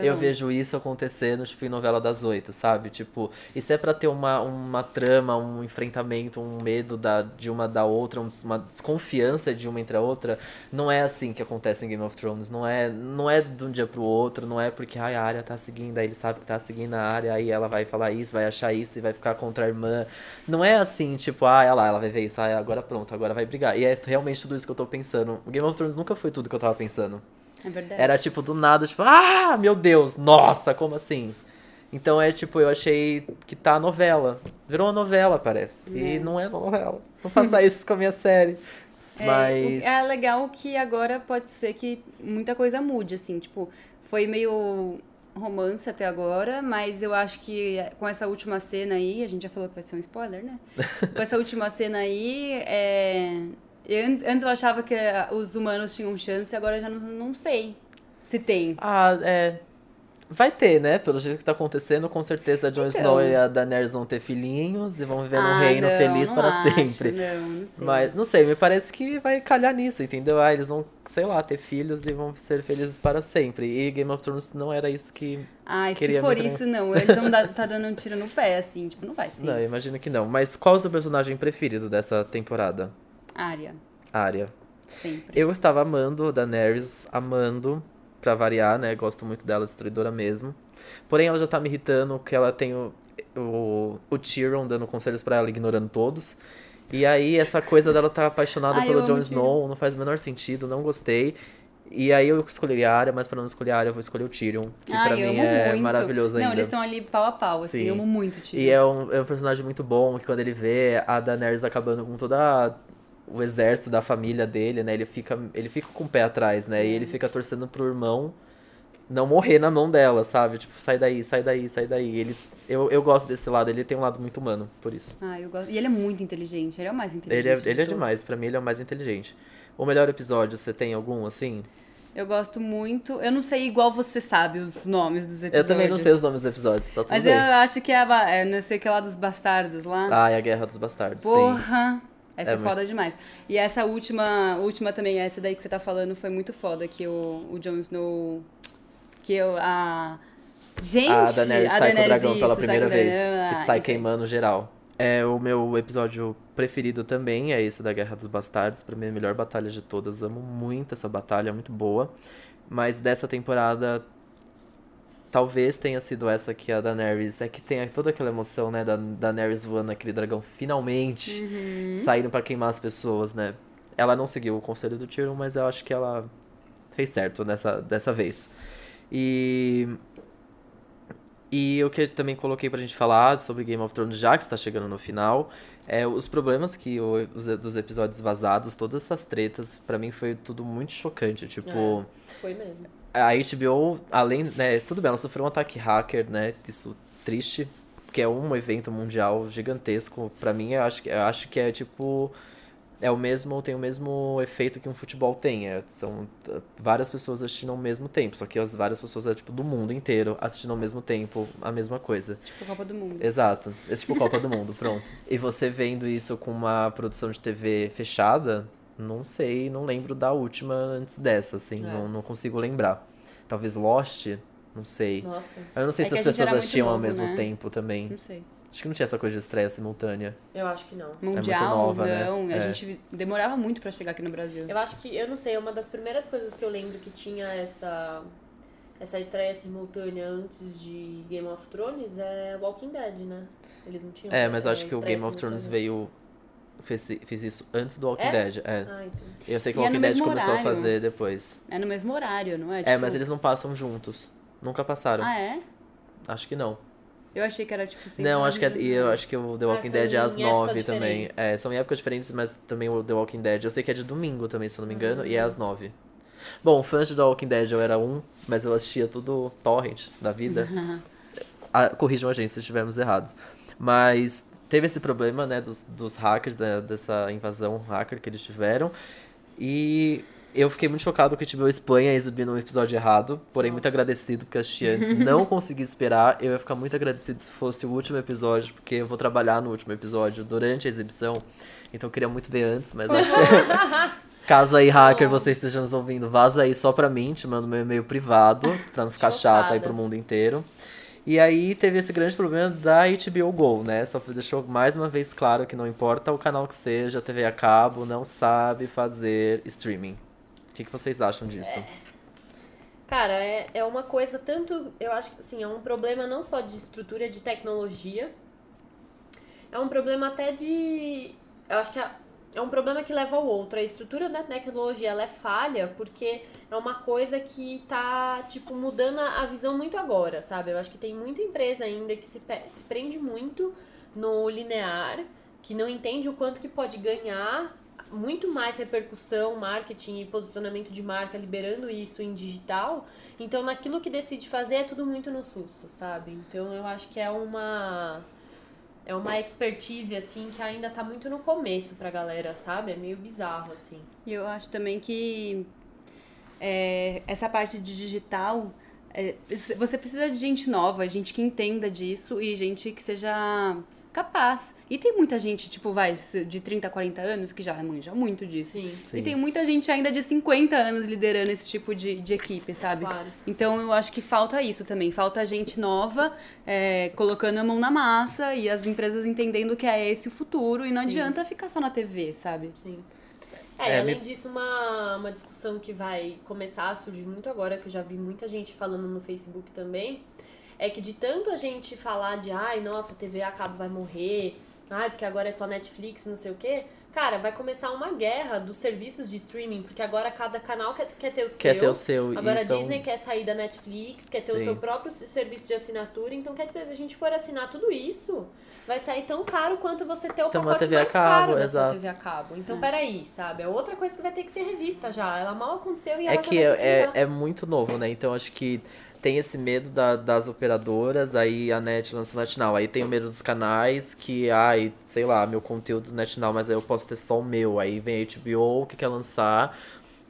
É, Eu vejo isso acontecendo, tipo, em novela das oito, sabe? Tipo, isso é pra ter uma, uma trama, um enfrentamento, um medo da, de uma da outra, um- uma desconfiança de uma entre a outra. Não é assim que acontece em Game of Thrones. Não é, não é de um dia pro outro, não é porque ai, a área tá seguindo, aí ele sabe que tá seguindo a área, aí ela vai falar isso, vai achar isso e vai ficar contra a irmã. Não é assim, tipo, ah, lá, ela vai ver isso, ah, agora pronto, agora vai brigar. E é realmente tudo isso que eu tô pensando. O Game of Thrones nunca foi tudo que eu tava pensando. É verdade. Era tipo do nada, tipo, ah, meu Deus, nossa, como assim? Então é tipo, eu achei que tá novela. Virou uma novela, parece. E É. não é novela. Não faça (laughs) isso com a minha série. É, Mas. é legal que agora pode ser que muita coisa mude, assim, tipo, foi meio romance até agora, mas eu acho que com essa última cena aí, a gente já falou que vai ser um spoiler, né? (laughs) com essa última cena aí, é... antes, antes eu achava que eh, os humanos tinham chance, agora eu já não, não sei se tem. Ah, é. Vai ter, né? Pelo jeito que tá acontecendo, com certeza a Jon Então. Snow e a Daenerys vão ter filhinhos e vão viver num Ah, reino não, feliz não para acho, sempre. Não, não sei. Mas, não sei, me parece que vai calhar nisso, entendeu? Ah, eles vão, sei lá, ter filhos e vão ser felizes para sempre. E Game of Thrones não era isso que Ai, se queria for isso, não. Eles vão dar, (laughs) tá dando um tiro no pé, assim, tipo, não vai ser Não, isso. imagino que não. Mas qual é o seu personagem preferido dessa temporada? Área, Arya. sempre. Eu estava amando a Daenerys, amando, pra variar, né? Gosto muito dela, destruidora mesmo. Porém, ela já tá me irritando, que ela tem o, o, o Tyrion dando conselhos pra ela, ignorando todos. E aí, essa coisa dela tá apaixonada Ai, pelo Jon Snow, não faz o menor sentido, não gostei. E aí eu escolheria a Arya, mas pra não escolher a Arya, eu vou escolher o Tyrion, que Ai, pra mim é muito. maravilhoso ainda. Não, eles estão ali pau a pau, assim, Sim. eu amo muito o Tyrion. E é um, é um personagem muito bom, que quando ele vê a Daenerys acabando com toda o exército da família dele, né? Ele fica, ele fica com o pé atrás, né? E ele fica torcendo pro irmão não morrer na mão dela, sabe? Tipo, sai daí, sai daí, sai daí. Ele, eu, eu gosto desse lado, ele tem um lado muito humano, por isso. Ah, eu gosto. E ele é muito inteligente, ele é o mais inteligente. Ele é, de ele é demais, pra mim ele é o mais inteligente. O melhor episódio, você tem algum, assim? Eu gosto muito. Eu não sei igual você sabe os nomes dos Eu episódios. também não sei os nomes dos episódios, tá tudo Mas bem. eu acho que é a. é, não sei o que lá dos bastardos lá. Ah, e a Guerra dos Bastardos, sim. Essa É é, foda demais. E essa última, última também, essa daí que você tá falando, foi muito foda, que o, o Jon Snow. Que eu. A. Gente! A Daenerys sai com o Daenerys, dragão isso, pela primeira vez. dragão, E ah, sai isso queimando geral. É, o meu episódio preferido também é esse da Guerra dos Bastardos. Pra mim, é a melhor batalha de todas. Amo muito essa batalha, é muito boa. Mas dessa temporada, talvez tenha sido essa que a Daenerys. É que tem toda aquela emoção, né? Da Daenerys voando aquele dragão finalmente Uhum. saindo pra queimar as pessoas, né? Ela não seguiu o conselho do Tyrion, mas eu acho que ela fez certo nessa, dessa vez. E. E o que eu também coloquei pra gente falar sobre Game of Thrones, já que está chegando no final, é os problemas que o, os, dos episódios vazados, todas essas tretas, pra mim foi tudo muito chocante. Tipo, Foi mesmo. A HBO, além, né, tudo bem, ela sofreu um ataque hacker, né, isso triste, porque é um evento mundial gigantesco. Pra mim, eu acho, que- eu acho que é tipo é o mesmo, tem o mesmo efeito que um futebol tem. É, são uh, várias pessoas assistindo ao mesmo tempo, só que as várias pessoas é tipo do mundo inteiro assistindo ao mesmo tempo a mesma coisa. Tipo Copa do Mundo. Exato. É tipo Copa do (laughs) Mundo, pronto. E você vendo isso com uma produção de TV fechada, não sei, não lembro da última antes dessa, assim, É. não, não consigo lembrar. Talvez Lost, não sei. Nossa. Eu não sei É se as pessoas assistiam ao novo, mesmo né? tempo também. Não sei. Acho que não tinha essa coisa de estreia simultânea. Eu acho que não. Mundial, nova, né? não. A É. gente demorava muito pra chegar aqui no Brasil. Eu acho que, eu não sei, uma das primeiras coisas que eu lembro que tinha essa essa estreia simultânea antes de Game of Thrones é Walking Dead, né? Eles não tinham. É, mas eu é, acho que o Game of Thrones simultânea. veio. Fez, fez isso antes do Walking É? Dead. É. Ah. Eu sei que o é Walking no Dead começou a fazer depois. É no mesmo horário, não é? É, Tipo- mas eles não passam juntos. Nunca passaram. Ah, é? Acho que não. Eu achei que era tipo sempre Não, acho que é, eu acho que o The Walking Dead é às nove também. É, são em épocas diferentes, mas também o The Walking Dead. Eu sei que é de domingo também, se eu não me engano, e é às nove. Bom, fãs de The Walking Dead eu era um, mas eu assistia tudo torrent da vida. (laughs) Ah, corrijam a gente se estivermos errados. Mas teve esse problema, né, dos, dos hackers, da- dessa invasão hacker que eles tiveram. E eu fiquei muito chocado que a HBO Espanha exibindo um episódio errado, porém muito Nossa. agradecido porque assisti antes, (laughs) não consegui esperar. Eu ia ficar muito agradecido se fosse o último episódio, porque eu vou trabalhar no último episódio durante a exibição. Então eu queria muito ver antes, mas achei. (laughs) Caso aí, hacker, você esteja nos ouvindo, vaza aí só pra mim, te mando meu e-mail privado, pra não ficar chato aí Chocada. pro mundo inteiro. E aí teve esse grande problema da HBO Go, né? Só deixou mais uma vez claro que não importa o canal que seja, TV a cabo, não sabe fazer streaming. O que, que vocês acham disso? Cara, é, é uma coisa tanto. Eu acho que assim, é um problema não só de estrutura de tecnologia, é um problema até de. Eu acho que é, é um problema que leva ao outro. A estrutura da tecnologia ela é falha porque é uma coisa que tá, tipo, mudando a visão muito agora, sabe? Eu acho que tem muita empresa ainda que se, se prende muito no linear, que não entende o quanto que pode ganhar muito mais repercussão, marketing e posicionamento de marca liberando isso em digital. Então, naquilo que decide fazer é tudo muito no susto, sabe? Então, eu acho que é uma é uma expertise assim que ainda tá muito no começo pra galera, sabe? É meio bizarro assim. E eu acho também que é, essa parte de digital, é, você precisa de gente nova, gente que entenda disso e gente que seja capaz. E tem muita gente, tipo, vai, de 30, 40 anos que já manja muito disso. Sim. Sim. E tem muita gente ainda de 50 anos liderando esse tipo de, de equipe, sabe? Claro. Então eu acho que falta isso também. Falta gente nova é, colocando a mão na massa e as empresas entendendo que é esse o futuro. E não Sim. adianta ficar só na TV, sabe? Sim. É, É, e além me- disso, uma, uma discussão que vai começar a surgir muito agora, que eu já vi muita gente falando no Facebook também, é que de tanto a gente falar de ai, nossa, a TV a cabo vai morrer, ai, porque agora é só Netflix, não sei o quê, cara, vai começar uma guerra dos serviços de streaming, porque agora cada canal quer, quer ter o Quer seu. ter o seu. Agora a são- Disney quer sair da Netflix, quer ter o Sim. seu próprio serviço de assinatura, então quer dizer, se a gente for assinar tudo isso, vai sair tão caro quanto você ter o Então, pacote TV a mais cabo, caro da exato. sua TV a cabo. Então, peraí, sabe? É outra coisa que vai ter que ser revista já. Ela mal aconteceu e É ela que já vai ter é, mudar. é, é muito novo, né? Então acho que tem esse medo da- das operadoras, aí a NET lança NetNow. Aí tem o medo dos canais, que, ai, sei lá, meu conteúdo do NetNow, mas aí eu posso ter só o meu. Aí vem a HBO que quer lançar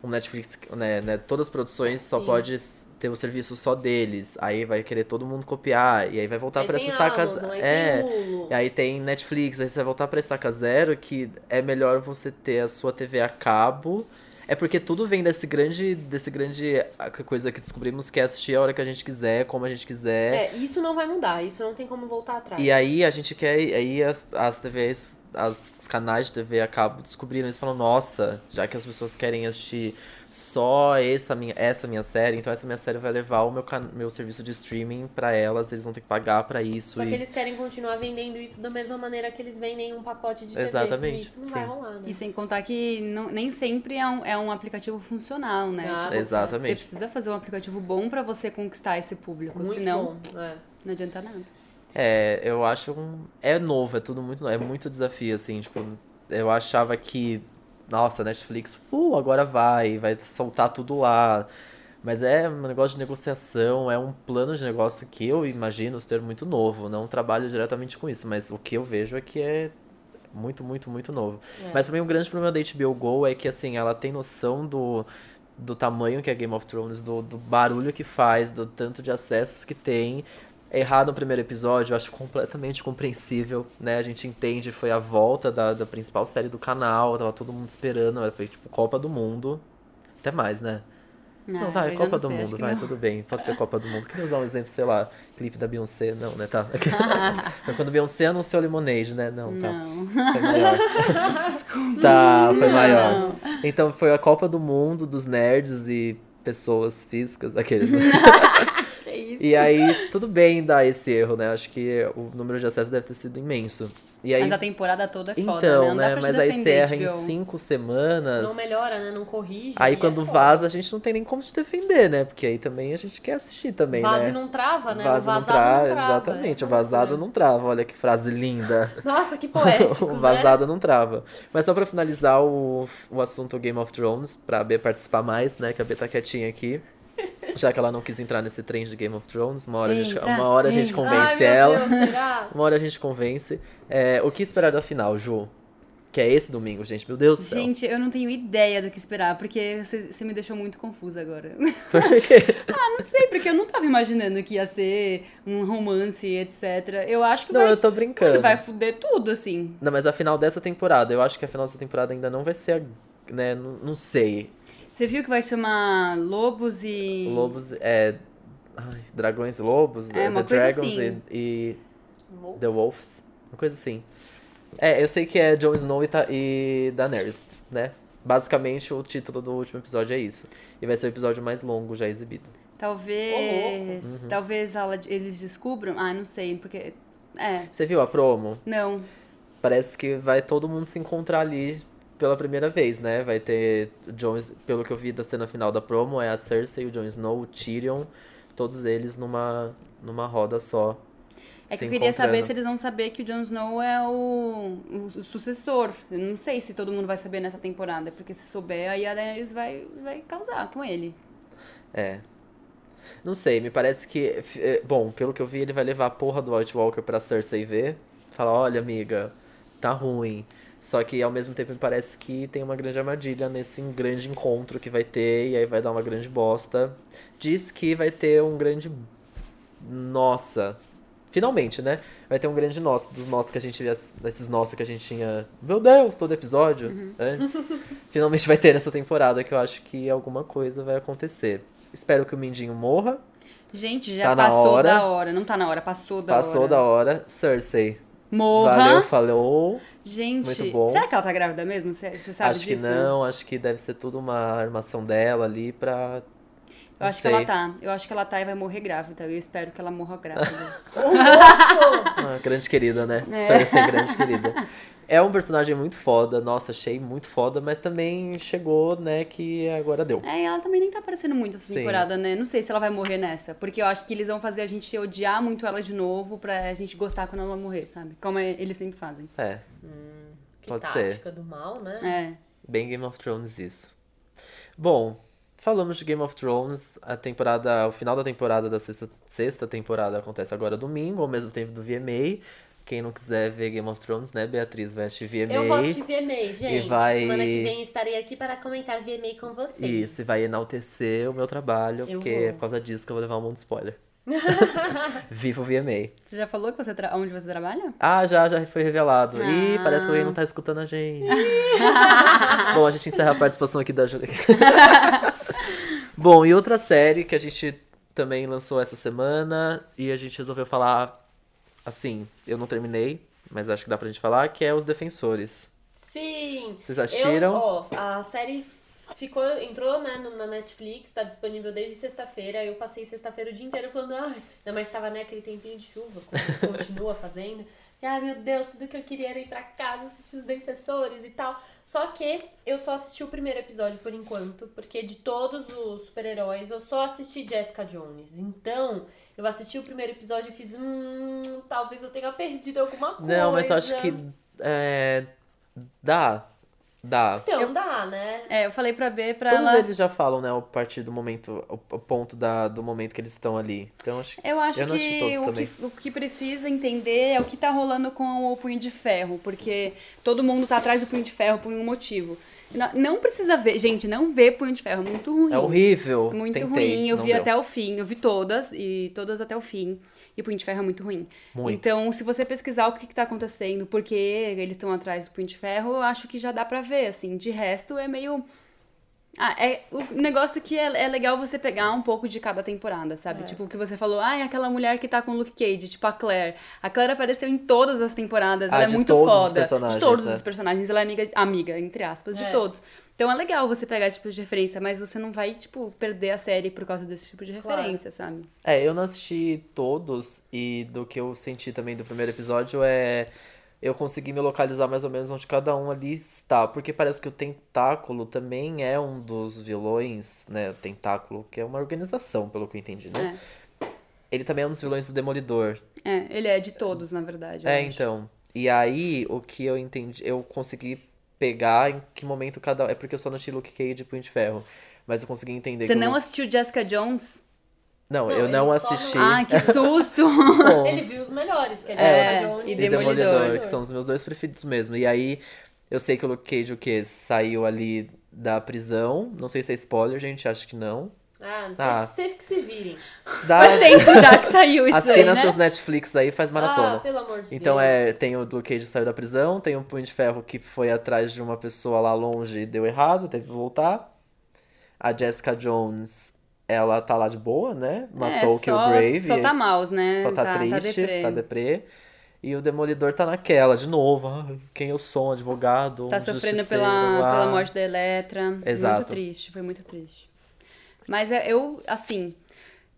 o Netflix, né? né, todas as produções só Sim. pode ter o serviço só deles. Aí vai querer todo mundo copiar, e aí vai voltar tem essa estaca... Aí é, e aí tem Netflix, aí você vai voltar pra estaca zero, que é melhor você ter a sua TV a cabo. É porque tudo vem desse grande, desse grande coisa que descobrimos que é assistir a hora que a gente quiser, como a gente quiser. É, isso não vai mudar, isso não tem como voltar atrás. E aí a gente quer, aí as, as TVs, as, os canais de TV a cabo descobriram isso e falaram, nossa, já que as pessoas querem assistir só essa minha, essa minha série, então essa minha série vai levar o meu, meu serviço de streaming pra elas, eles vão ter que pagar pra isso. Só e... que eles querem continuar vendendo isso da mesma maneira que eles vendem um pacote de TV. Exatamente, E isso não vai sim. rolar, né? E sem contar que não- nem sempre é um, é um aplicativo funcional, né? Ah, Tipo, Exatamente. Você precisa fazer um aplicativo bom pra você conquistar esse público, Muito senão bom. É. não adianta nada. É, eu acho um. É novo, é tudo muito novo. É muito desafio, assim, tipo, eu achava que. Nossa, Netflix, uh, agora vai, vai soltar tudo lá. Mas é um negócio de negociação, é um plano de negócio que eu imagino ser muito novo. Não trabalho diretamente com isso, mas o que eu vejo é que é muito, muito, muito novo. É. Mas pra mim o grande problema da HBO Go é que, assim, ela tem noção do, do tamanho que é Game of Thrones, do, do barulho que faz, do tanto de acessos que tem. É errado no primeiro episódio, eu acho completamente compreensível, né? A gente entende, foi a volta da, da principal série do canal, tava todo mundo esperando, foi tipo Copa do Mundo. Até mais, né? Não, Ah, tá, é Copa não do sei, Mundo, vai, não. tudo bem. Pode ser Copa do Mundo. Queria usar um exemplo, sei lá, clipe da Beyoncé, não, né? Tá. (laughs) Foi quando Beyoncé anunciou Lemonade, né? Não, tá. Não. Foi (laughs) maior. tá, foi maior. Então foi a Copa do Mundo dos nerds e pessoas físicas, aqueles. né? (laughs) Isso. E aí, tudo bem dar esse erro, né? Acho que o número de acessos deve ter sido imenso. E aí, Mas a temporada toda é foda, então, né? Não né? Mas aí você erra em HBO. cinco semanas. Não melhora, né? Não corrige. Aí e quando é vaza, a gente não tem nem como se defender, né? Porque aí também a gente quer assistir também, Vaza né? e não trava, né? Vaza o não vazado trava, não trava. exatamente. É o vazado não trava. Olha que frase linda. (laughs) Nossa, que (laughs) poético, o né? vazado não trava. Mas só pra finalizar o, o assunto Game of Thrones, pra B participar mais, né? Que a B tá quietinha aqui. Já que ela não quis entrar nesse trem de Game of Thrones, uma hora a gente, uma hora a gente convence Ai, ela. Deus? (laughs) Uma hora a gente convence. É, o que esperar da final, Ju? Que é esse domingo, gente. Meu Deus do céu. Gente, eu não tenho ideia do que esperar, porque você, me deixou muito confusa agora. (laughs) Por quê? ah, não sei, porque eu não tava imaginando que ia ser um romance, etc. Eu acho que Não, vai, eu tô brincando. vai fuder tudo, assim. Não, mas a final dessa temporada, eu acho que a final dessa temporada ainda não vai ser, né? Não, não sei. Você viu que vai chamar Lobos e. Lobos, é. Ai, Dragões e Lobos, É, The Dragons assim. e, e The Wolves. Uma coisa assim. É, eu sei que é Jon Snow e, Ta e Daenerys, né? Basicamente, o título do último episódio é isso. E vai ser o episódio mais longo já exibido. Talvez. Uhum. Talvez ela- eles descubram. Ah, não sei, porque. É, Você viu a promo? não. Parece que vai todo mundo se encontrar ali pela primeira vez, né? Vai ter Jon, pelo que eu vi da cena final da promo, é a Cersei, o Jon Snow, o Tyrion, todos eles numa numa roda só. É que eu queria saber se eles vão saber que o Jon Snow é o, o, sucessor. Eu não sei se todo mundo vai saber nessa temporada, porque se souber, aí a Daenerys vai, vai causar com ele. É. Não sei, me parece que. é, Bom, pelo que eu vi, ele vai levar a porra do White Walker pra Cersei ver. Falar, olha, amiga, tá ruim. Só que ao mesmo tempo me parece que tem uma grande armadilha nesse grande encontro que vai ter, e aí vai dar uma grande bosta. Diz que vai ter um grande. Nossa. Finalmente, né? Vai ter um grande nossa, dos nossos que a gente desses nossos que a gente tinha, meu Deus, todo episódio antes. (laughs) Finalmente vai ter nessa temporada que eu acho que alguma coisa vai acontecer. Espero que o Mindinho morra. Gente, já Tá na passou hora. da hora. Não tá na hora, passou da hora. Passou da hora. Cersei. Morra. Valeu, falou. Gente, Muito bom. será que ela tá grávida mesmo? Você sabe acho disso? que não, acho que deve ser tudo uma armação dela ali pra. Eu acho sei. que ela tá. Eu acho que ela tá e vai morrer grávida. Eu espero que ela morra grávida. (laughs) Ah, grande querida, né? É. Cersei, grande querida. (laughs) É um personagem muito foda, nossa, achei muito foda, mas também chegou, né, que agora deu. é, e ela também nem tá aparecendo muito essa Sim. temporada, né? Não sei se ela vai morrer nessa. Porque eu acho que eles vão fazer a gente odiar muito ela de novo pra gente gostar quando ela morrer, sabe? Como é- eles sempre fazem. É, Que Pode ser. tática do mal, né? É. bem Game of Thrones isso. Bom, falamos de Game of Thrones, a temporada, o final da temporada da sexta, sexta temporada acontece agora domingo, ao mesmo tempo do VMA. Quem não quiser ver Game of Thrones, né, Beatriz vai assistir VMA. Eu vou assistir VMA, gente. vai- Semana que vem estarei aqui para comentar VMA com vocês. Isso, e vai enaltecer o meu trabalho, Eu porque vou. é por causa disso que eu vou levar um monte de spoiler. (laughs) Viva o VMA. Você já falou que você tra... onde você trabalha? Ah, já, já foi revelado. Ih, Ah. parece que alguém não tá escutando a gente. (laughs) Bom, a gente encerra a participação aqui da Júlia. (laughs) Bom, e outra série que a gente também lançou essa semana e a gente resolveu falar assim, eu não terminei, mas acho que dá pra gente falar, que é Os Defensores. Sim! Vocês assistiram? Eu, ó, a série ficou, entrou né, no- na Netflix, tá disponível desde sexta-feira. Eu passei sexta-feira o dia inteiro falando, ai, ainda mais tava né, aquele tempinho de chuva, (laughs) continua fazendo. E, ai meu Deus, tudo que eu queria era ir pra casa, assistir os defensores e tal. Só que eu só assisti o primeiro episódio por enquanto, porque de todos os super-heróis eu só assisti Jessica Jones. Então, eu assisti o primeiro episódio e fiz, hum, talvez eu tenha perdido alguma coisa. Não, mas eu acho que é, dá. Dá. Então dá, né? É, eu falei pra B pra Todos ela. eles já falam, né, a partir do momento, o, ponto da, do momento que eles estão ali. Então acho que Eu acho Eu que todos o, também. que o que precisa entender é o que tá rolando com o Punho de Ferro, porque todo mundo tá atrás do Punho de Ferro por um motivo. Não, precisa ver, gente, não vê Punho de Ferro, é muito ruim. é horrível. Muito Tentei, ruim, eu vi deu. até o fim, eu vi todas, e todas até o fim. E Punho de Ferro é muito ruim. Muito. Então, se você pesquisar o que, que tá acontecendo, por que eles estão atrás do Punho de Ferro, eu acho que já dá pra ver, assim. De resto, é meio... Ah, é o negócio que é, é legal você pegar um pouco de cada temporada, sabe? Tipo, o que você falou, ah, é aquela mulher que tá com o Luke Cage, tipo a Claire. A Claire apareceu em todas as temporadas, Ah, ela é de muito todos os foda. personagens, de todos né? os personagens, ela é amiga, amiga entre aspas, de É. todos. Então é legal você pegar esse tipo de referência, mas você não vai, tipo, perder a série por causa desse tipo de Claro. referência, sabe? É, eu não assisti todos e do que eu senti também do primeiro episódio é eu consegui me localizar mais ou menos onde cada um ali está, porque parece que o Tentáculo também é um dos vilões, né? O Tentáculo, que é uma organização, pelo que eu entendi, né? Ele também é um dos vilões do Demolidor. É, ele é de todos, na verdade. É, acho. então. E aí, o que eu entendi, eu consegui pegar em que momento cada. É porque eu só não assisti Luke Cage e Punho de Ferro. Mas eu consegui entender Você não assistiu Jessica Jones? Não, Não, eu não só não- assisti. Ai, que (laughs) susto! Bom, Ele viu os melhores, que é, É, Jessica Jones e e Demolidor. Demolidor, que são os meus dois preferidos mesmo. E aí, eu sei que o Luke Cage, o quê? Saiu ali da prisão. Não sei se é spoiler, gente, acho que não. Ah, não sei Ah. se vocês que se virem. Dá, Faz tempo já que saiu isso aí, assina né? seus Netflix aí, faz maratona. Ah, pelo amor de Então Deus. é, tem o Luke Cage que saiu da prisão, tem o Punho de Ferro que foi atrás de uma pessoa lá longe e deu errado, teve que voltar. A Jessica Jones, ela tá lá de boa, né? Matou é, o Killgrave. Só tá maus, né? só tá, triste, tá deprê. E o Demolidor tá naquela, de novo. ah, quem eu sou, um advogado, Tá um sofrendo pela, pela morte da Eletra. Exato. Muito triste, foi muito triste. Mas é- eu, assim,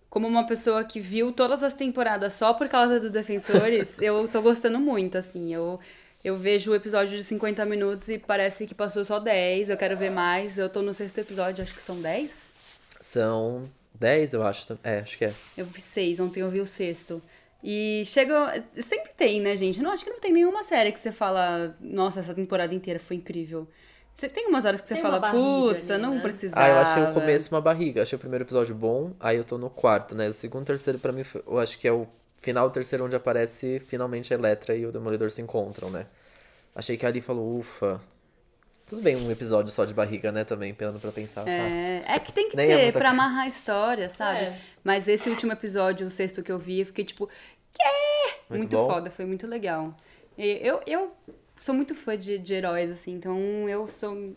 como uma pessoa que viu todas as temporadas só por causa do Defensores, (laughs) eu tô gostando muito, assim. Eu, eu vejo o episódio de 50 minutos e parece que passou só 10. Eu quero ver mais. Eu tô no sexto episódio, acho que são 10. São 10, eu acho. É, acho que é. Eu vi seis, ontem eu vi o sexto. E chega. Sempre tem, né, gente? Eu não acho que não tem nenhuma série que você fala, nossa, essa temporada inteira foi incrível. Você tem umas horas que você Tem fala, puta, ali, não né? precisava. Ah, eu achei o começo uma barriga. Achei o primeiro episódio bom, aí eu tô no quarto, né? O segundo, terceiro, pra mim, foi- eu acho que é o final do terceiro onde aparece finalmente a Eletra e o Demolidor se encontram, né? Achei que ali falou, ufa. Tudo bem um episódio só de barriga, né? Também, pegando pra pensar. tá? É, é que tem que Nem é ter muita pra amarrar a história, sabe? É. Mas esse último episódio, o sexto que eu vi, eu fiquei tipo, que? Muito Muito, bom. foda, foi muito legal. E eu, eu sou muito fã de, de heróis, assim, então eu sou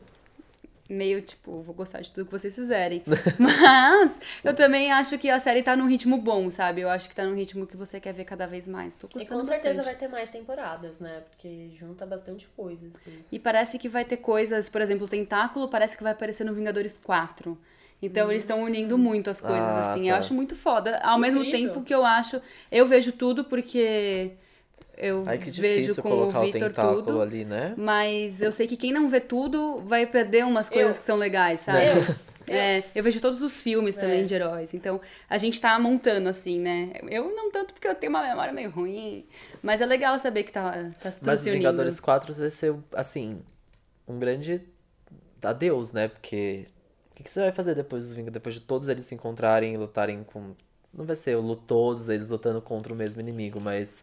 meio tipo, vou gostar de tudo que vocês fizerem. (laughs) Mas eu também acho que a série tá num ritmo bom, sabe? Eu acho que tá num ritmo que você quer ver cada vez mais. Tô E gostando com certeza bastante. vai ter mais temporadas, né? Porque junta bastante coisa, assim. E parece que vai ter coisas, por exemplo, o Tentáculo parece que vai aparecer no Vingadores 4. Então eles estão unindo muito as coisas, Ah, assim. tá. Eu acho muito foda. Ao mesmo incrível. tempo que eu acho. Eu vejo tudo porque eu Ai, que vejo difícil com colocar o o Victor tentáculo tudo. ali, né? Mas eu sei que quem não vê tudo vai perder umas coisas Eu. que são legais, sabe? (laughs) É, eu vejo todos os filmes também É. de heróis. Então, a gente tá montando, assim, né? Eu não tanto porque eu tenho uma memória meio ruim. Mas é legal saber que tá, tá tudo Mas se os unindo. Vingadores 4 vai ser, assim, um grande adeus, né? Porque o que, que você vai fazer depois dos Vingadores? Depois de todos eles se encontrarem e lutarem com. Não vai ser o lu- todos eles lutando contra o mesmo inimigo, mas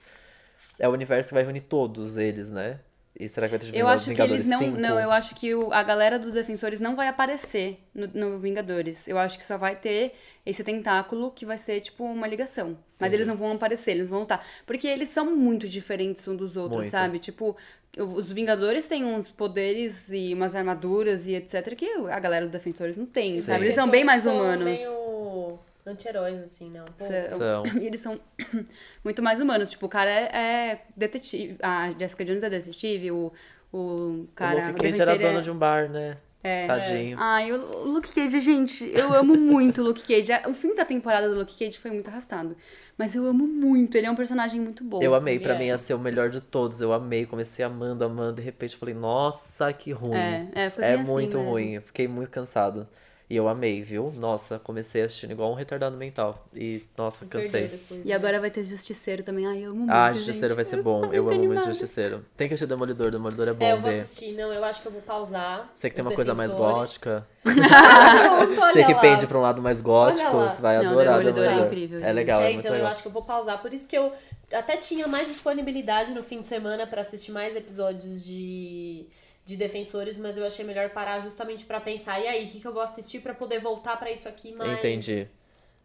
é o universo que vai reunir todos eles, né? E será que vai ter Eu Vingadores acho que eles não. 5? Não, eu acho que o- a galera do Defensores não vai aparecer no, no Vingadores. Eu acho que só vai ter esse tentáculo que vai ser, tipo, uma ligação. Mas eles não vão aparecer, eles vão lutar. Porque eles são muito diferentes um dos outros, Muito. sabe? Tipo, os Vingadores têm uns poderes e umas armaduras e etc. que a galera do Defensores não tem, sabe? Eles são bem mais São humanos. meio anti-heróis, assim, né? Um pouco. São- São. (coughs) E eles são (coughs) muito mais humanos. Tipo, o cara é, é detetive. A Jessica Jones é detetive, o, o cara. o Luke Cage era dono é- de um bar, né? É. Tadinho. Ai, o Luke Cage, gente, eu amo muito o Luke Cage. O fim da temporada do Luke Cage foi muito arrastado. Mas eu amo muito, ele é um personagem muito bom. Eu amei, pra é. mim ia ser o melhor de todos. Eu amei, comecei amando, amando, de repente eu falei, nossa, que ruim. É, é, foi É assim muito mesmo. ruim, eu fiquei muito cansado. E eu amei, viu? Nossa, comecei assistindo igual um retardado mental. E, nossa, cansei. depois, E né? agora vai ter Justiceiro também. Ai, eu amo muito. Ah, Justiceiro vai gente. ser bom. Eu muito amo muito. Justiceiro. Tem que assistir Demolidor, Demolidor é bom É, eu vou ver. assistir. Não, eu acho que eu vou pausar. Você que tem uma coisa mais gótica. (laughs) (laughs) Pronto, olha Você que lá. pende pra um lado mais gótico, Olha lá. você vai Não, adorar Demolidor é incrível, É gente. legal, é, É, muito então eu legal. acho que eu vou pausar. Por isso que eu até tinha mais disponibilidade no fim de semana pra assistir mais episódios de, de Defensores, mas eu achei melhor parar justamente pra pensar. E aí, o que, que eu vou assistir pra poder voltar pra isso aqui mais. Entendi.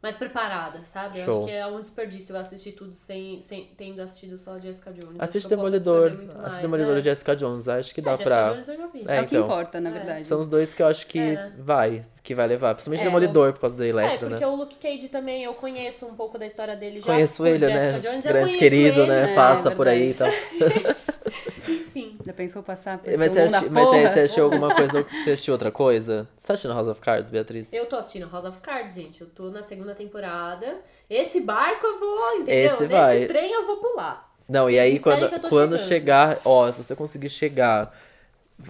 Mais preparada, sabe? Eu Show. acho que é um desperdício eu assistir tudo sem, sem tendo assistido só Jessica Jones. Assiste eu Demolidor. Assiste Demolidor é. e Jessica Jones. Acho que É, dá Jessica pra. Jones eu já vi. É, É o que então. importa, na É. verdade. São os dois que eu acho que É, né? vai, que vai levar. Principalmente É, Demolidor, por causa da É, Electra, porque né? o Luke Cage também, eu conheço um pouco da história dele já. Conheço ele, Jessica né? Jones, Grande conheço querido, ele, né? É, Passa é por aí e tal. (laughs) Já pensou passar por Mas, esse você mas aí você assistiu alguma coisa? (laughs) Você assistiu outra coisa? Você tá assistindo House of Cards, Beatriz? Eu tô assistindo House of Cards, gente. Eu tô na segunda temporada. Esse barco eu vou, entendeu? Esse Nesse vai. trem eu vou pular. Não, e aí quando, quando chegando. chegar, ó, se você conseguir chegar,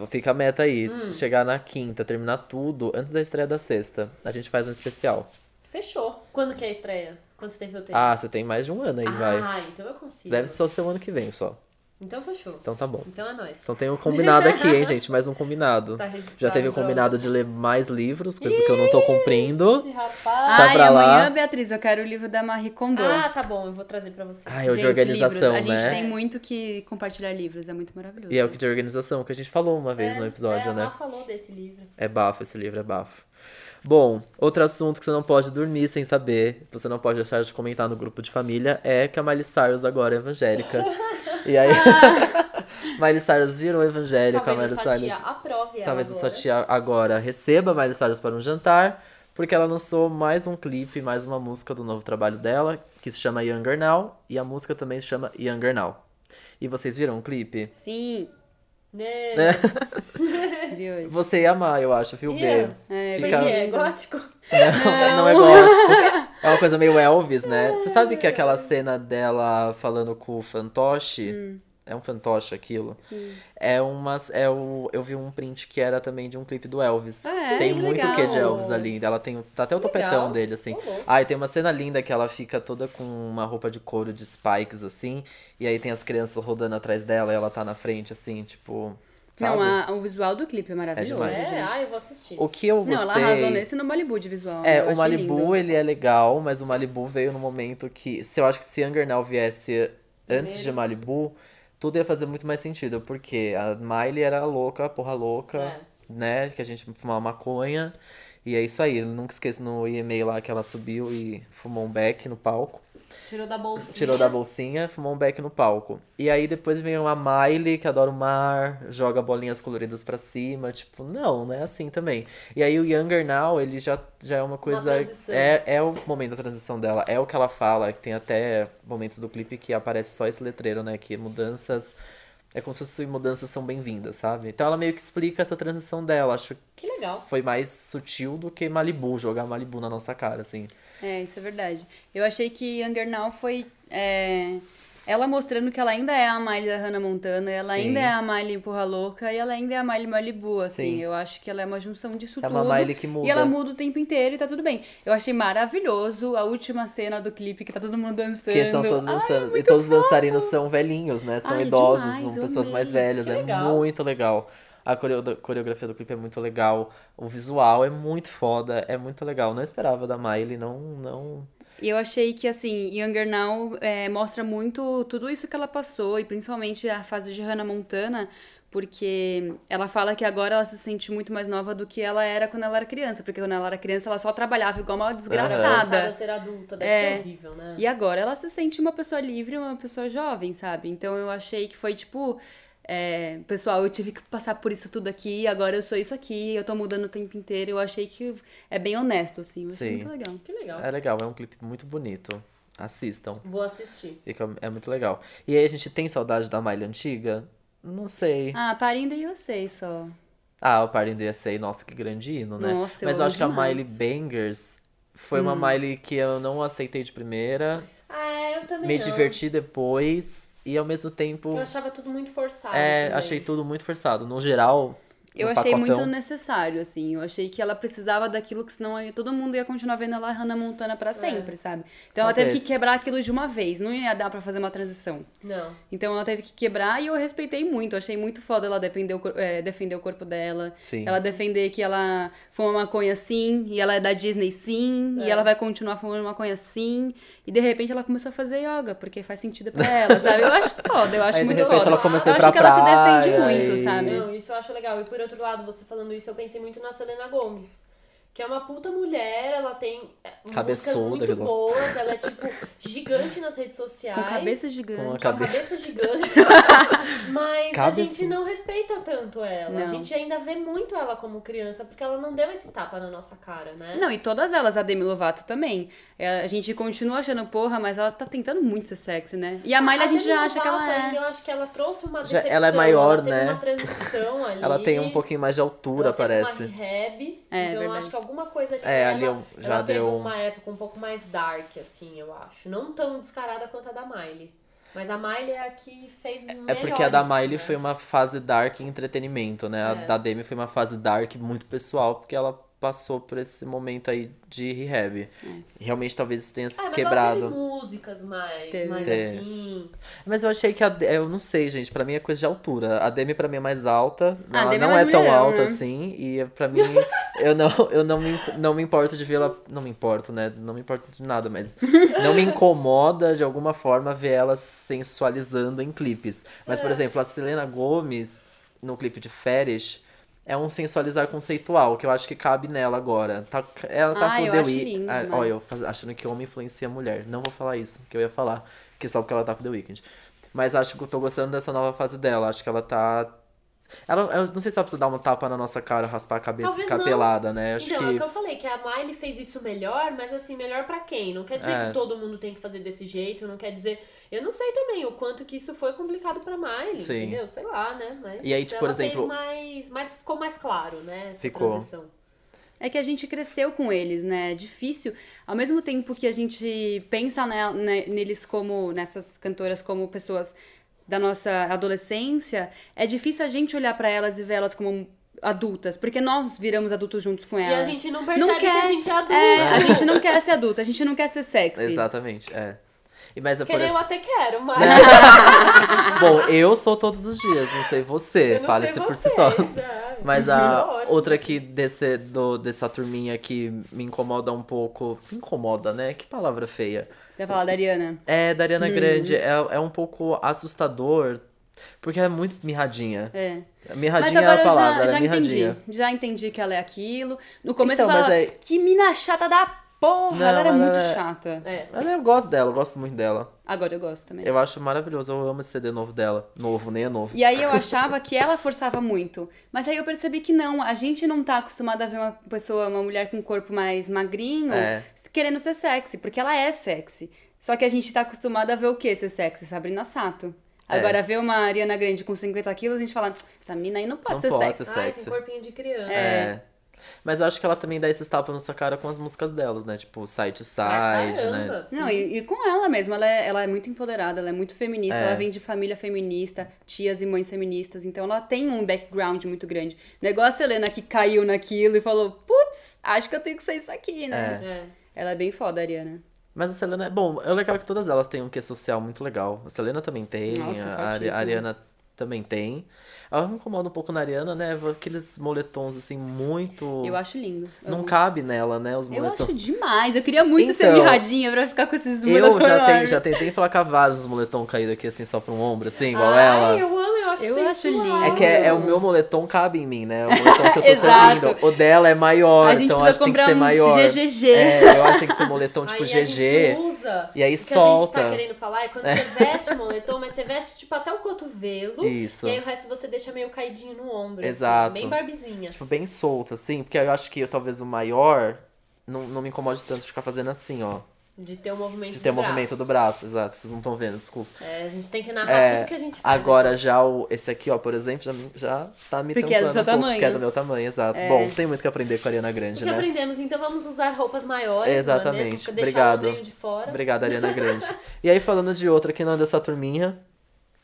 fica a meta aí, Hum. se chegar na quinta, terminar tudo, antes da estreia da sexta, a gente faz um especial. Fechou. Quando que é a estreia? Quanto tempo eu tenho? Ah, você tem mais de um ano aí, vai. Ah, então eu consigo. Deve só ser o ano que vem só. Então fechou. Então tá bom. Então é nóis. Então tem um combinado aqui, hein, (laughs) gente? Mais um combinado. Tá registrado, Já teve o então. combinado de ler mais livros, coisa que eu não tô cumprindo. Rapaz. Sai Ai, pra lá. amanhã, Beatriz, eu quero o livro da Marie Kondo. Ah, tá bom, eu vou trazer pra você. Ah, é o de Gente, organização, livros. A gente né? tem muito que compartilhar livros, é muito maravilhoso. E é o que de organização, que a gente falou uma vez É, no episódio, é, né? Ela falou desse livro. É bafo, esse livro é bafo. Bom, outro assunto que você não pode dormir sem saber, você não pode deixar de comentar no grupo de família, é que a Miley Cyrus agora é evangélica. e aí, (laughs) Miley Cyrus virou evangélica, Talvez Miley a sua Cyrus... tia aprove Talvez a agora. sua tia agora receba Miley Cyrus para um jantar, porque ela lançou mais um clipe, mais uma música do novo trabalho dela, que se chama Younger Now, e a música também se chama Younger Now. E vocês viram o clipe? Sim, Né? (laughs) hoje. Você ia amar, eu acho, viu, B? Yeah. É, Foi Fica- que é gótico? Não, não é gótico. É uma coisa meio Elvis, né? Você sabe que aquela cena dela falando com o fantoche. É um fantoche aquilo. É umas. É o, eu vi um print que era também de um clipe do Elvis. Ah, é? tem Que muito legal. que de Elvis ali. Ela tem. Tá até o topetão Legal. dele, assim. Louco. Ah, e tem uma cena linda que ela fica toda com uma roupa de couro de spikes, assim. E aí tem as crianças rodando atrás dela e ela tá na frente, assim, tipo. Sabe? Não, a- o visual do clipe é maravilhoso. demais. É, gente. ah, eu vou assistir. O que eu gostei. Não, ela arrasou nesse no Malibu de visual. É, o Malibu, lindo. ele é legal, mas o Malibu veio no momento que. Se eu acho que se Younger Now viesse antes de Primeiro. Malibu, tudo ia fazer muito mais sentido. Porque a Miley era louca, porra louca, É. né? Que a gente fumava maconha. E é isso aí. Eu nunca esqueço no e-mail lá que ela subiu e fumou um beck no palco. Tirou da bolsinha. Tirou da bolsinha, fumou um beck no palco. E aí depois vem uma Miley que adora o mar, joga bolinhas coloridas pra cima, tipo, não, não é assim também. E aí o Younger Now, ele já, já é uma coisa. transição. é, é o momento da transição dela, é o que ela fala, que tem até momentos do clipe que aparece só esse letreiro, né? Que mudanças. É como se fosse mudanças são bem-vindas, sabe? Então ela meio que explica essa transição dela. Acho que Que legal. foi mais sutil do que Malibu, jogar Malibu na nossa cara, assim. É, isso é verdade. Eu achei que Younger Now foi é, ela mostrando que ela ainda é a Miley da Hannah Montana, ela Sim. ainda é a Miley Porra Louca e ela ainda é a Miley Malibu, assim. Sim. Eu acho que ela é uma junção disso É tudo. uma Miley que muda. E ela muda o tempo inteiro e tá tudo bem. Eu achei maravilhoso a última cena do clipe que tá todo mundo dançando. Que são todos Ai, dançarinos. e todos os dançarinos são velhinhos, né? São Ai, idosos, demais, são pessoas mais amei. velhas. Que é legal. muito legal. A coreo- coreografia do clipe é muito legal. O visual é muito foda, é muito legal. Não esperava da Miley, não, não. E eu achei que, assim, Younger Now é, mostra muito tudo isso que ela passou, e principalmente a fase de Hannah Montana, porque ela fala que agora ela se sente muito mais nova do que ela era quando ela era criança, porque quando ela era criança ela só trabalhava igual uma desgraçada. a ser adulta, deve É. ser horrível, né? E agora ela se sente uma pessoa livre, uma pessoa jovem, sabe? Então eu achei que foi tipo. É, pessoal, eu tive que passar por isso tudo aqui, agora eu sou isso aqui, eu tô mudando o tempo inteiro. Eu achei que é bem honesto, assim. Eu achei Sim. muito legal. Que legal. É legal, é um clipe muito bonito. Assistam. Vou assistir. Fica, é muito legal. E aí a gente tem saudade da Miley antiga? Não sei. Ah, Parindo e eu sei só. Ah, o Party in the USA, nossa, que grande hino, né? Nossa, eu Mas eu amo acho que a demais. Miley Bangers foi uma Miley que eu não aceitei de primeira. Ah, é, eu também me não. diverti depois e ao mesmo tempo Eu achava tudo muito forçado. é, também. achei tudo muito forçado. No geral, Eu achei pacotão, muito necessário, assim. Eu achei que ela precisava daquilo que senão todo mundo ia continuar vendo ela Hannah Montana pra sempre, sabe? Então ela teve que quebrar aquilo de uma vez. Não ia dar pra fazer uma transição. Não. Então ela teve que quebrar e eu respeitei muito. Achei muito foda ela defender o, é, defender o corpo dela. Sim. Ela defender que ela fuma maconha sim, e ela é da Disney sim, e ela vai continuar fumando maconha sim. E de repente ela começou a fazer yoga, porque faz sentido pra ela, sabe? Eu acho foda, eu acho Aí, de muito repente, foda. ela começou eu ir pra acho que ela se defende praia muito, e- sabe? Não, isso eu acho legal. E por outro lado, você falando isso, eu pensei muito na Selena Gomes. Que é uma puta mulher, ela tem é, músicas Cabeçuda, muito que ela- boas, ela é tipo gigante nas redes sociais. Com cabeça Com gigante. a Com a cabeça. cabeça gigante. (laughs) Mas a gente não respeita tanto ela. A Não. gente ainda vê muito ela como criança, porque ela não deu esse tapa na nossa cara, né? Não, e todas elas, a Demi Lovato também. É, a gente continua achando porra, mas ela tá tentando muito ser sexy, né? E a Miley a gente Demi já acha que ela Lovato é. Eu acho que ela trouxe uma Já- decepção. ela é maior, ela teve né? uma transição ali. (laughs) ela tem um pouquinho mais de altura, ela parece. uma rehab, É, então eu verdade. acho que alguma coisa ali É, dela, ali já ela teve deu- uma época um pouco mais dark, assim, eu acho. Não tão descarada quanto a da Miley. Mas a Miley é a que fez É melhor porque a da Miley né? foi uma fase dark em entretenimento, né? A É. da Demi foi uma fase dark muito pessoal, porque ela passou por esse momento aí de rehab. Realmente talvez isso tenha Ah, mas ela quebrado. teve músicas mais, Teve. mais Teve. assim. Mas eu achei que a. Eu não sei, gente. Pra mim é coisa de altura. A Demi pra mim é mais alta. Ah, ela é não mais é tão mulherão, alta né? assim. E pra mim, (laughs) eu não, eu não, me, não me importo de vê-la. Não me importo, né? Não me importo de nada, mas (laughs) não me incomoda de alguma forma ver ela sensualizando em clipes. Mas, É. por exemplo, a Selena Gomez, no clipe de Férias. É um sensualizar conceitual, que eu acho que cabe nela agora. Tá, ela tá Ah, com eu Week- lindo, Ah, mas- Olha, eu achando que homem influencia a mulher. Não vou falar isso, que eu ia falar. Que só porque ela tá com The Weeknd. Mas acho que eu tô gostando dessa nova fase dela. Acho que ela tá. Ela, eu não sei se ela precisa dar uma tapa na nossa cara, raspar a cabeça e Talvez ficar não. pelada, né? Acho então, é o que. que eu falei, que a Miley fez isso melhor, mas assim, melhor pra quem? Não quer dizer É. que todo mundo tem que fazer desse jeito, não quer dizer. Eu não sei também o quanto que isso foi complicado pra Miley, Sim. entendeu? Sei lá, né? Mas E aí, tipo, ela por exemplo- fez mais, mais. Ficou mais claro, né? Essa Ficou. transição. É que a gente cresceu com eles, né? É difícil. Ao mesmo tempo que a gente pensa ne- neles como, nessas cantoras como pessoas da nossa adolescência, é difícil a gente olhar pra elas e ver elas como adultas, porque nós viramos adultos juntos com E elas. a gente não percebe que quer- a gente é adulto. É, a gente não quer ser adulta, a gente não quer ser sexy. (laughs) Exatamente, é. E, mas, é por eu até quero, (laughs) mas. Bom, eu sou todos os dias, não sei você. eu não Fale-se sei por si só. é. Mas a Ótimo. outra aqui desse, do, dessa turminha que me incomoda um pouco. Me incomoda, né? Que palavra feia. Você vai falar da Ariana? É, da Hum. Ariana Grande. É, é um pouco assustador. Porque é muito mirradinha. É. Mirradinha Mas agora é a palavra, eu ela já, é já entendi. mirradinha. Já entendi que ela é aquilo. No começo Então, eu falava, mas é- que mina chata da porra. Não, ela era ela muito é- chata. É. Mas eu gosto dela, eu gosto muito dela. Agora eu gosto também. Eu acho maravilhoso, eu amo esse CD novo dela. Novo, nem é novo. E aí eu achava que ela forçava muito. Mas aí eu percebi que não. A gente não tá acostumada a ver uma pessoa, uma mulher com um corpo mais magrinho, É. querendo ser sexy. Porque ela é sexy. Só que a gente tá acostumada a ver o quê? Ser sexy? Sabrina Sato. É. Agora, ver uma Ariana Grande com 50 quilos, a gente fala, essa menina aí não pode Não ser pode sexy. ser Ai, sexy. tem corpinho de criança. É. Mas eu acho que ela também dá esses tapas na sua cara com as músicas dela, né? Tipo, Side to Side, Ah, caramba, né? sim. Não, e, e com ela mesmo, ela é, ela é muito empoderada, ela é muito feminista, É. ela vem de família feminista, tias e mães feministas, então ela tem um background muito grande. É igual a Selena que caiu naquilo e falou, putz, acho que eu tenho que ser isso aqui, né? É. Ela é bem foda, a Ariana. Mas a Selena é bom, é legal que todas elas têm um quê social muito legal. A Selena também tem, Nossa, a, Ari- a Ariana também tem. Ela me incomoda um pouco na Ariana, né? Aqueles moletons assim, muito. Eu acho lindo. Não Amo. cabe nela, né? Os Eu moletons. acho demais. Eu queria muito ser Então, mirradinha pra ficar com esses Eu moletons já, tenho, já tentei placar vários moletom caído aqui, assim, só pra um ombro, assim, igual Ai, ela. eu amo, eu acho Eu acho lindo. É que é, é o meu moletom cabe em mim, né? O moletom que eu tô (laughs) Exato. servindo. O dela é maior, então eu acho que tem que ser um maior. GGG. É, eu acho que tem que ser moletom (laughs) tipo Aí a GG. gente usa. E aí o que solta. a gente tá querendo falar é quando você veste o moletom, mas você veste tipo até o cotovelo. (laughs) Isso. E aí o resto você deixa meio caidinho no ombro. assim, Exato. bem barbizinha. Tipo, bem solto, assim. Porque eu acho que talvez o maior não, não me incomode tanto de ficar fazendo assim, ó. De ter o movimento De ter o movimento do braço, exato. Vocês não estão vendo, desculpa. É, a gente tem que narrar É, tudo que a gente faz. agora já o, esse aqui, ó, por exemplo, já, me- já tá me Porque é do tampando seu um pouco, tamanho. Porque é do meu tamanho, exato. É. Bom, tem muito que aprender com a Ariana Grande, que né? aprendemos? Então vamos usar roupas maiores, Exatamente. não é mesmo? Deixar Obrigado. de fora. Obrigado, Ariana (laughs) Grande. e aí, falando de outra que não é dessa turminha,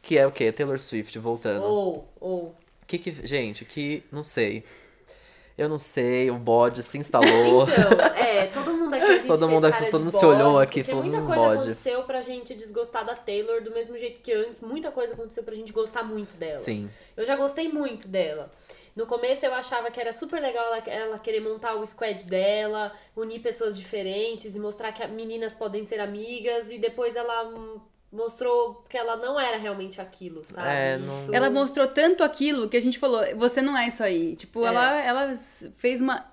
que é o quê? Taylor Swift, voltando. Ou, ou. Que que, gente, que não sei. Eu não sei, o bode se instalou. (laughs) Então, é, todo mundo aqui Todo fez mundo aqui- todo mundo se olhou bode, aqui e porque falou, muita "Hum, coisa bode." aconteceu pra gente desgostar da Taylor do mesmo jeito que antes. Muita coisa aconteceu pra gente gostar muito dela. Sim. Eu já gostei muito dela. No começo eu achava que era super legal ela, ela querer montar o squad dela, unir pessoas diferentes e mostrar que as meninas podem ser amigas. E depois ela hum, mostrou que ela não era realmente aquilo, sabe? É, não- Isso- Ela mostrou tanto aquilo que a gente falou, você não é isso aí. Tipo, É. ela, ela fez uma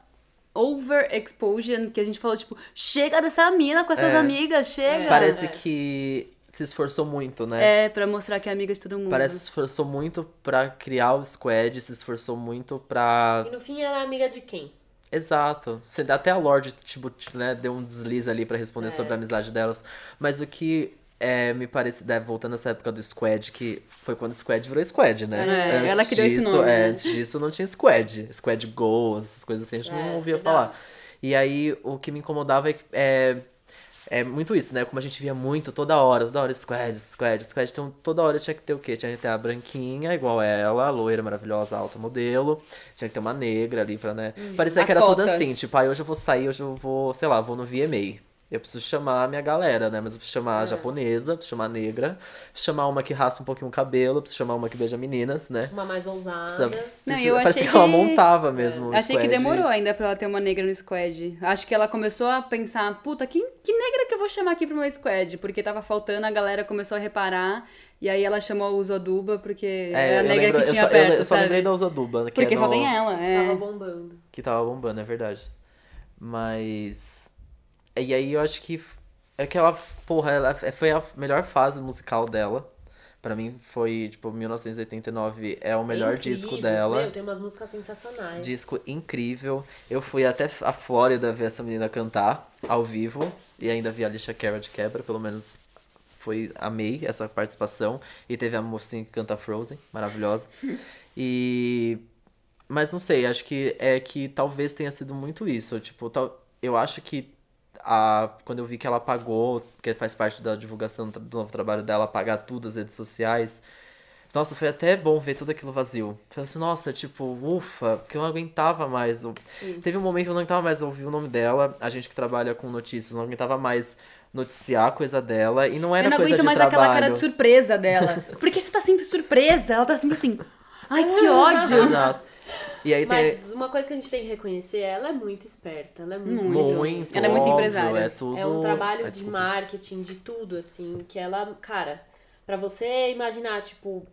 overexposure que a gente falou, tipo, chega dessa mina com essas É. amigas, chega. Parece É. que se esforçou muito, né? É, pra mostrar que é amiga de todo mundo. Parece que se esforçou muito pra criar o squad, se esforçou muito pra. E no fim ela é amiga de quem? Exato. Você- Até a Lorde, tipo, né, deu um deslize ali pra responder É. sobre a amizade delas. Mas o que é, me parece, né, voltando nessa época do Squad, que foi quando o Squad virou Squad, né? É, Antes ela criou esse disso, nome, é, né? Antes disso não tinha Squad. Squad Go, essas coisas assim, a gente É, não ouvia verdade. falar. E aí, o que me incomodava é é, é muito isso, né? Como a gente via muito toda hora, toda hora squad, squad, squad. Então toda hora tinha que ter o quê? Tinha que ter a branquinha, igual ela, a loira maravilhosa, alta modelo. Tinha que ter uma negra ali pra, né? Parecia A que era tudo cota. assim, tipo, aí hoje eu vou sair, hoje eu vou, sei lá, vou no VMA. Eu preciso chamar a minha galera, né? Mas eu preciso chamar a japonesa, preciso chamar a negra, preciso chamar uma que raspa um pouquinho o cabelo, preciso chamar uma que beija meninas, né? Uma mais ousada. Precisa, Não, precisa- eu parece achei que ela que- montava mesmo. o Achei que squad. demorou ainda pra ela ter uma negra no squad. Acho que ela começou a pensar, puta, que, que negra que eu vou chamar aqui pro meu squad? Porque tava faltando, a galera começou a reparar. E aí ela chamou a Uzoduba, porque É, era a eu negra lembro- que eu tinha só, eu, perto, eu só sabe? lembrei da Usaduba, que Porque é só no- tem ela, Que é. tava bombando. Que tava bombando, é verdade. Mas. E aí eu acho que. É que ela. Porra, ela foi a melhor fase musical dela. Pra mim foi, tipo, 1989 é o melhor É incrível. disco dela. Meu, tem umas músicas sensacionais. Disco incrível. Eu fui até a Flórida ver essa menina cantar ao vivo. E ainda vi a Alicia Cara de quebra, pelo menos foi amei essa participação. E teve a mocinha que canta Frozen, maravilhosa. (laughs) E. Mas não sei, acho que é que talvez tenha sido muito isso. Tipo, tal... eu acho que a... quando eu vi que ela apagou, porque faz parte da divulgação do novo trabalho dela, apagar tudo das redes sociais. Nossa, foi até bom ver tudo aquilo vazio. Falei assim, nossa, tipo, ufa, porque eu não aguentava mais. o- Teve um momento que eu não aguentava mais ouvir o nome dela. A gente que trabalha com notícias não aguentava mais noticiar a coisa dela. E não era Eu não coisa aguento de mais trabalho. aquela cara de surpresa dela. Porque você tá sempre surpresa, ela tá sempre assim. Ai, que (laughs) ódio! Exato. E aí tem. Mas uma coisa que a gente tem que reconhecer, ela é muito esperta, ela é muito, Muito. Ela é muito óbvio, empresária. É tudo. É um trabalho Ai, de marketing, de tudo, assim, que ela, cara, pra você imaginar, tipo,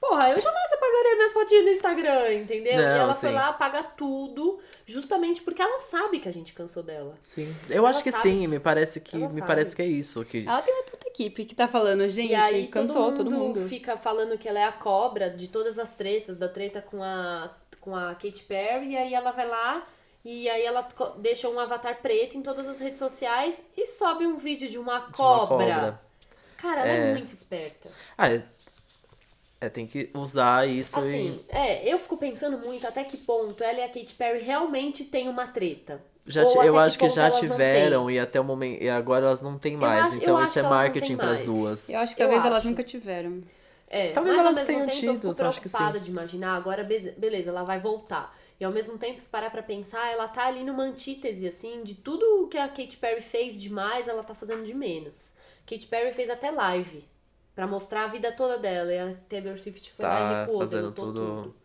porra, eu jamais apagaria minhas fotinhas no Instagram, entendeu? Não, e ela foi sim. lá apaga tudo, justamente porque ela sabe que a gente cansou dela. Sim. Eu acho que sim, me disso. parece que Ela me sabe. parece que é isso. Que... Ela tem uma puta equipe que tá falando, gente, e aí cansou todo mundo, todo mundo. fica falando que ela é a cobra de todas as tretas, da treta com a, com a Katy Perry, e aí ela vai lá e aí ela deixa um avatar preto em todas as redes sociais e sobe um vídeo de uma de uma cobra. Cara, ela é. É. muito esperta. Ah, é... é, tem que usar isso Assim, é, eu fico pensando muito até que ponto ela e a Katy Perry realmente têm uma treta. e. Já, Ou eu acho que ponto já tiveram e até o momento. E agora elas não têm mais. acho- então isso que é marketing pras mais. duas. Eu acho que Eu talvez elas acho. nunca tiveram. É, Talvez mas ao mesmo tempo eu tido, fico eu preocupada de imaginar, agora be- beleza, ela vai voltar. E ao mesmo tempo, se parar pra pensar, ela tá ali numa antítese, assim, de tudo que a Katy Perry fez demais, ela tá fazendo de menos. Katy Perry fez até live pra mostrar a vida toda dela, e a Taylor Swift foi lá Tá e recuou, fazendo deletou tudo- tudo.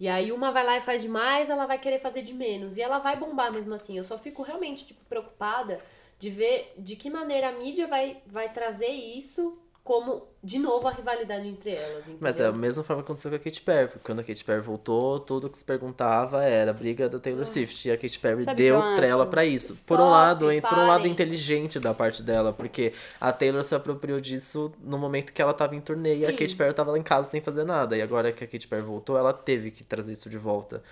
E aí uma vai lá e faz demais, ela vai querer fazer de menos. E ela vai bombar mesmo assim. Eu só fico realmente, tipo, preocupada de ver de que maneira a mídia vai, vai trazer isso como, de novo, a rivalidade entre elas. Entendeu? Mas é a mesma forma que aconteceu com a Katy Perry. Porque quando a Katy Perry voltou, tudo que se perguntava era a briga da Taylor Swift. E a Katy Perry Sabe deu eu trela pra isso. por um Stop, lado, hein, por um lado inteligente da parte dela. Porque a Taylor se apropriou disso no momento que ela tava em turnê e a Sim. Katy Perry tava lá em casa sem fazer nada. E agora que a Katy Perry voltou, ela teve que trazer isso de volta.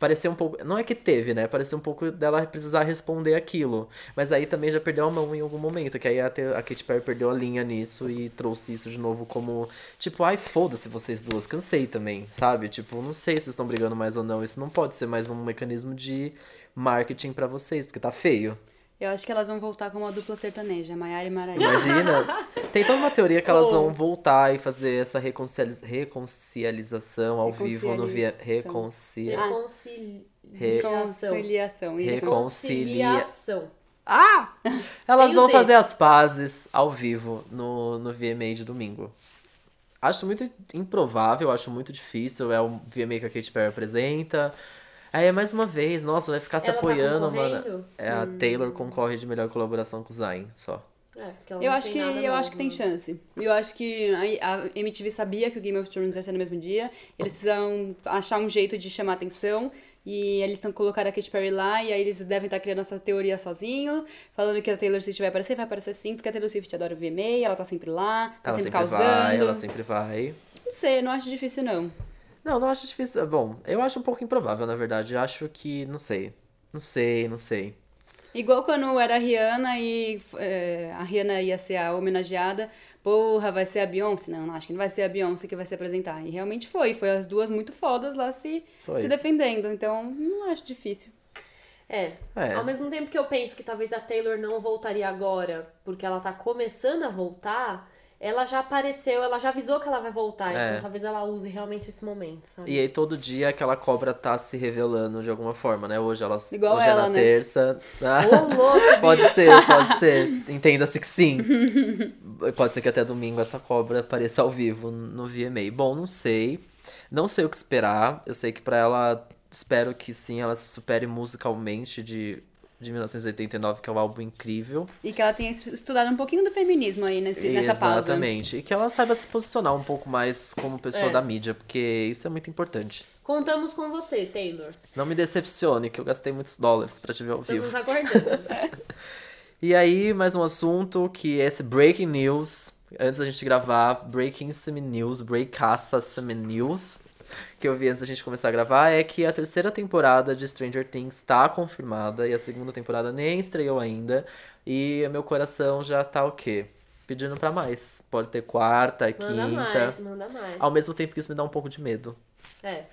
Parecia um pouco. Não é que teve, né? Parecia um pouco dela precisar responder aquilo. Mas aí também já perdeu a mão em algum momento. Que aí a, a Katy Perry perdeu a linha nisso e trouxe isso de novo como. Tipo, ai, foda-se vocês duas. Cansei também, sabe? Tipo, não sei se estão brigando mais ou não. Isso não pode ser mais um mecanismo de marketing pra vocês, porque tá feio. Eu acho que elas vão voltar como uma dupla sertaneja, Maiara e Maraísa. Imagina. (laughs) Tem toda uma teoria que elas Oh. vão voltar e fazer essa reconciali- reconciliação ao vivo no via. Reconciliação. Reconcilia. Reconciliação. Re- Conciliação, isso. Recon- Reconcilia- Reconciliação. Ah! Elas Sem vão Z. fazer as pazes ao vivo no, no VMA de domingo. Acho muito improvável, acho muito difícil. É o VMA que a Katy Perry apresenta. Aí é mais uma vez, nossa, vai ficar se Ela tá apoiando, concorrendo? mano. É, a Taylor concorre de melhor colaboração com o Zayn, só. É, porque ela Eu não acho tem que nada eu novo. acho que tem chance. Eu acho que a, a MTV sabia que o Game of Thrones ia ser no mesmo dia. Eles precisam achar um jeito de chamar atenção. E eles estão colocando a Katy Perry lá, e aí eles devem estar criando essa teoria sozinho, falando que a Taylor Swift vai aparecer, vai aparecer sim, porque a Taylor Swift adora o VMA, ela tá sempre lá, tá Ela sempre, sempre causando. vai, ela sempre vai. Não sei, não acho difícil não. Não, não acho difícil. Bom, eu acho um pouco improvável, na verdade. Eu acho que. Não sei. Não sei, não sei. Igual quando era a Rihanna e é, a Rihanna ia ser a homenageada. Porra, vai ser a Beyoncé? Não, não, acho que não vai ser a Beyoncé que vai se apresentar. E realmente foi. Foi as duas muito fodas lá se, Foi. se defendendo. Então, não acho difícil. É. É. Ao mesmo tempo que eu penso que talvez a Taylor não voltaria agora, porque ela tá começando a voltar, ela já apareceu, ela já avisou que ela vai voltar. É. Então talvez ela use realmente esse momento, sabe? E aí todo dia aquela cobra tá se revelando de alguma forma, né? Hoje ela Igual hoje é ela, na né? terça. Ah, Ô, louco, (laughs) pode ser, pode ser. Entenda-se que sim. (laughs) pode ser que até domingo essa cobra apareça ao vivo no VMA. Bom, não sei. Não sei o que esperar. Eu sei que pra ela espero que sim, ela se supere musicalmente de de 1989, que é um álbum incrível. E que ela tenha es- estudado um pouquinho do feminismo aí nesse, nessa pausa. Exatamente. E que ela saiba se posicionar um pouco mais como pessoa É. da mídia, porque isso é muito importante. Contamos com você, Taylor. Não me decepcione, que eu gastei muitos dólares pra te ver ao Estamos vivo. aguardando. (laughs) E aí, mais um assunto que é esse Breaking News. Antes da gente gravar, Breaking Some News, Breakaça Some News, que eu vi antes da gente começar a gravar, é que a terceira temporada de Stranger Things está confirmada e a segunda temporada nem estreou ainda. E meu coração já tá o quê? Pedindo pra mais. Pode ter quarta, Manda quinta. mais, manda mais. Ao mesmo tempo que isso me dá um pouco de medo. É.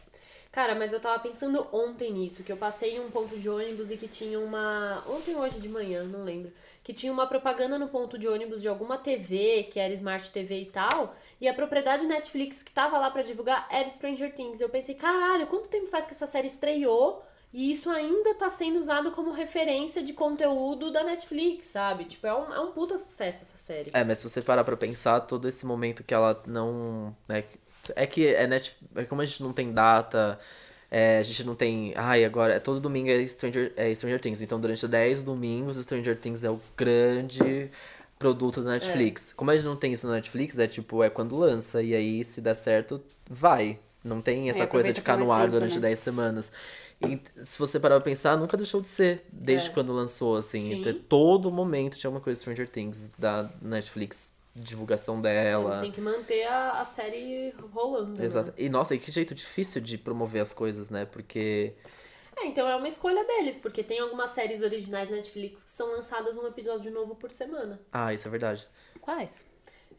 Cara, mas eu tava pensando ontem nisso, que eu passei em um ponto de ônibus e que tinha uma. Ontem ou hoje de manhã, não lembro. Que tinha uma propaganda no ponto de ônibus de alguma TV, que era Smart TV e tal. E a propriedade Netflix que tava lá pra divulgar era Stranger Things. Eu pensei, caralho, quanto tempo faz que essa série estreou? E isso ainda tá sendo usado como referência de conteúdo da Netflix, sabe? Tipo, é um, é um puta sucesso essa série. É, mas se você parar pra pensar, todo esse momento que ela não. Né, é que é, net, é como a gente não tem data, é, a gente não tem. Ai, agora. É, todo domingo é Stranger, é Stranger Things. Então, durante 10 domingos, Stranger Things é o grande produto da Netflix. Como a gente não tem isso na Netflix, é tipo, é quando lança. E aí, se der certo, vai. Não tem essa É, coisa de ficar no ar tempo, durante né? 10 semanas. E se você parar pra pensar, nunca deixou de ser, desde É. quando lançou, assim. Sim. Até todo momento tinha uma coisa Stranger Things da Netflix, divulgação Eles dela. têm que manter a, a série rolando. né? Exato. E nossa, e que jeito difícil de promover as coisas, né? Porque. É, então é uma escolha deles, porque tem algumas séries originais Netflix que são lançadas um episódio novo por semana. Ah, isso é verdade. Quais?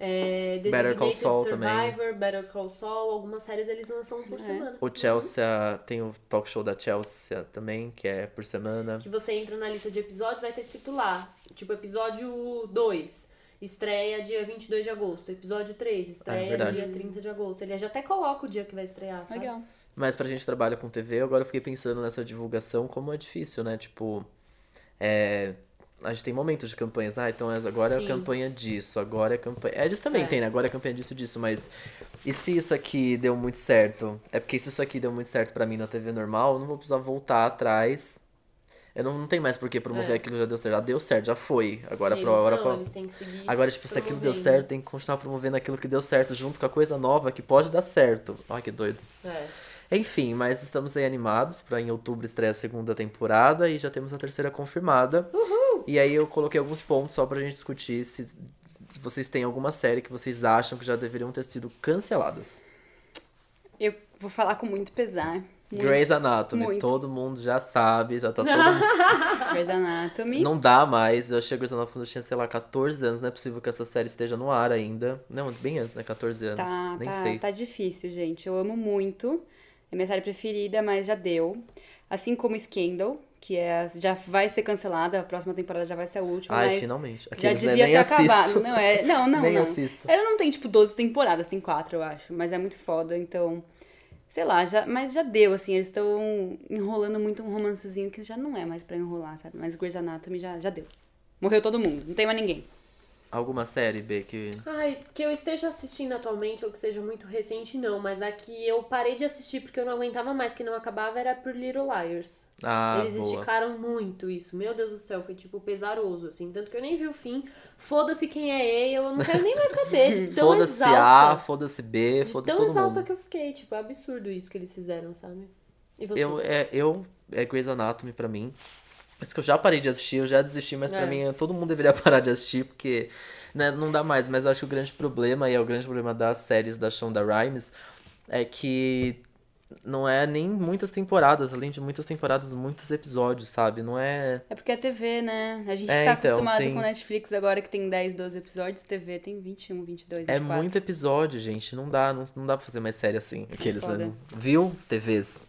É, Better Call Saul Survivor, Better Call Saul, algumas séries eles lançam um por semana. O Chelsea tem o talk show da Chelsea também, que é por semana. Que você entra na lista de episódios, vai ter escrito lá, tipo, episódio 2, estreia dia 22 de agosto. Episódio 3, estreia É verdade. dia 30 de agosto. Ele já até coloca o dia que vai estrear, sabe? Legal. Mas pra gente que trabalha com TV, agora eu fiquei pensando nessa divulgação, como é difícil, né? Tipo, é. A gente tem momentos de campanhas, ah, então agora é Sim. a campanha disso, agora é a campanha. É, eles também É. tem, né? Agora é a campanha disso, disso, mas. E se isso aqui deu muito certo? É porque se isso aqui deu muito certo pra mim na TV normal, eu não vou precisar voltar atrás. Eu não, não tem mais por que promover É. aquilo que já deu certo. Já deu certo, já foi. Agora eles pra hora não, pra. eles têm que seguir Agora, tipo, se aquilo deu promovendo. certo, tem que continuar promovendo aquilo que deu certo, junto com a coisa nova que pode dar certo. Ai, que doido. É. Enfim, mas estamos aí animados pra em outubro estrear a segunda temporada e já temos a terceira confirmada. Uhul! E aí eu coloquei alguns pontos só pra gente discutir se vocês têm alguma série que vocês acham que já deveriam ter sido canceladas. Eu vou falar com muito pesar. Muito. Grey's Anatomy, muito. todo mundo já sabe, já tá (laughs) todo mundo... Grey's Anatomy. Não dá mais, eu achei Grey's Anatomy quando eu tinha, sei lá, 14 anos, não é possível que essa série esteja no ar ainda. Não, bem antes, né, 14 anos, Tá, nem tá, sei. tá difícil, gente. Eu amo muito. É minha série preferida, mas já deu. Assim como Scandal, que é, já vai ser cancelada, a próxima temporada já vai ser a última, Ai, finalmente. já Aqueles, né, devia ter assisto. acabado. Não, é, não, não, (laughs) Nem não. assisto. Ela não tem, tipo, 12 temporadas, tem 4, eu acho. Mas é muito foda, então... Sei lá, já, mas já deu, assim, eles estão enrolando muito um romancezinho que já não é mais pra enrolar, sabe? Mas Grey's Anatomy já, já deu. Morreu todo mundo, não tem mais ninguém. Alguma série, B, que... Ai, que eu esteja assistindo atualmente ou que seja muito recente, não. Mas a que eu parei de assistir porque eu não aguentava mais, que não acabava, era Pretty Little Liars. Ah, Eles boa. esticaram muito isso. Meu Deus do céu, foi tipo pesaroso, assim. Tanto que eu nem vi o fim. Foda-se quem é E, eu não quero nem mais saber. De (laughs) tão Foda-se A, exausta. foda-se B, foda-se tão exausta mundo. que eu fiquei. Tipo, é absurdo isso que eles fizeram, sabe? E você? Eu, é, eu, é Grey's Anatomy pra mim. Isso que eu já parei de assistir, eu já desisti, mas pra É. mim todo mundo deveria (laughs) parar de assistir, porque né, não dá mais. Mas eu acho que o grande problema, e é o grande problema das séries da Shonda Rhimes, é que não é nem muitas temporadas, além de muitas temporadas, muitos episódios, sabe? Não é. É porque é TV, né? A gente É, tá então, acostumado sim. com Netflix agora que tem 10, 12 episódios, TV tem 21, 22, 24. É muito episódio, gente. Não dá, não, não dá pra fazer mais série assim. Aqueles, foda. né? Viu? TVs.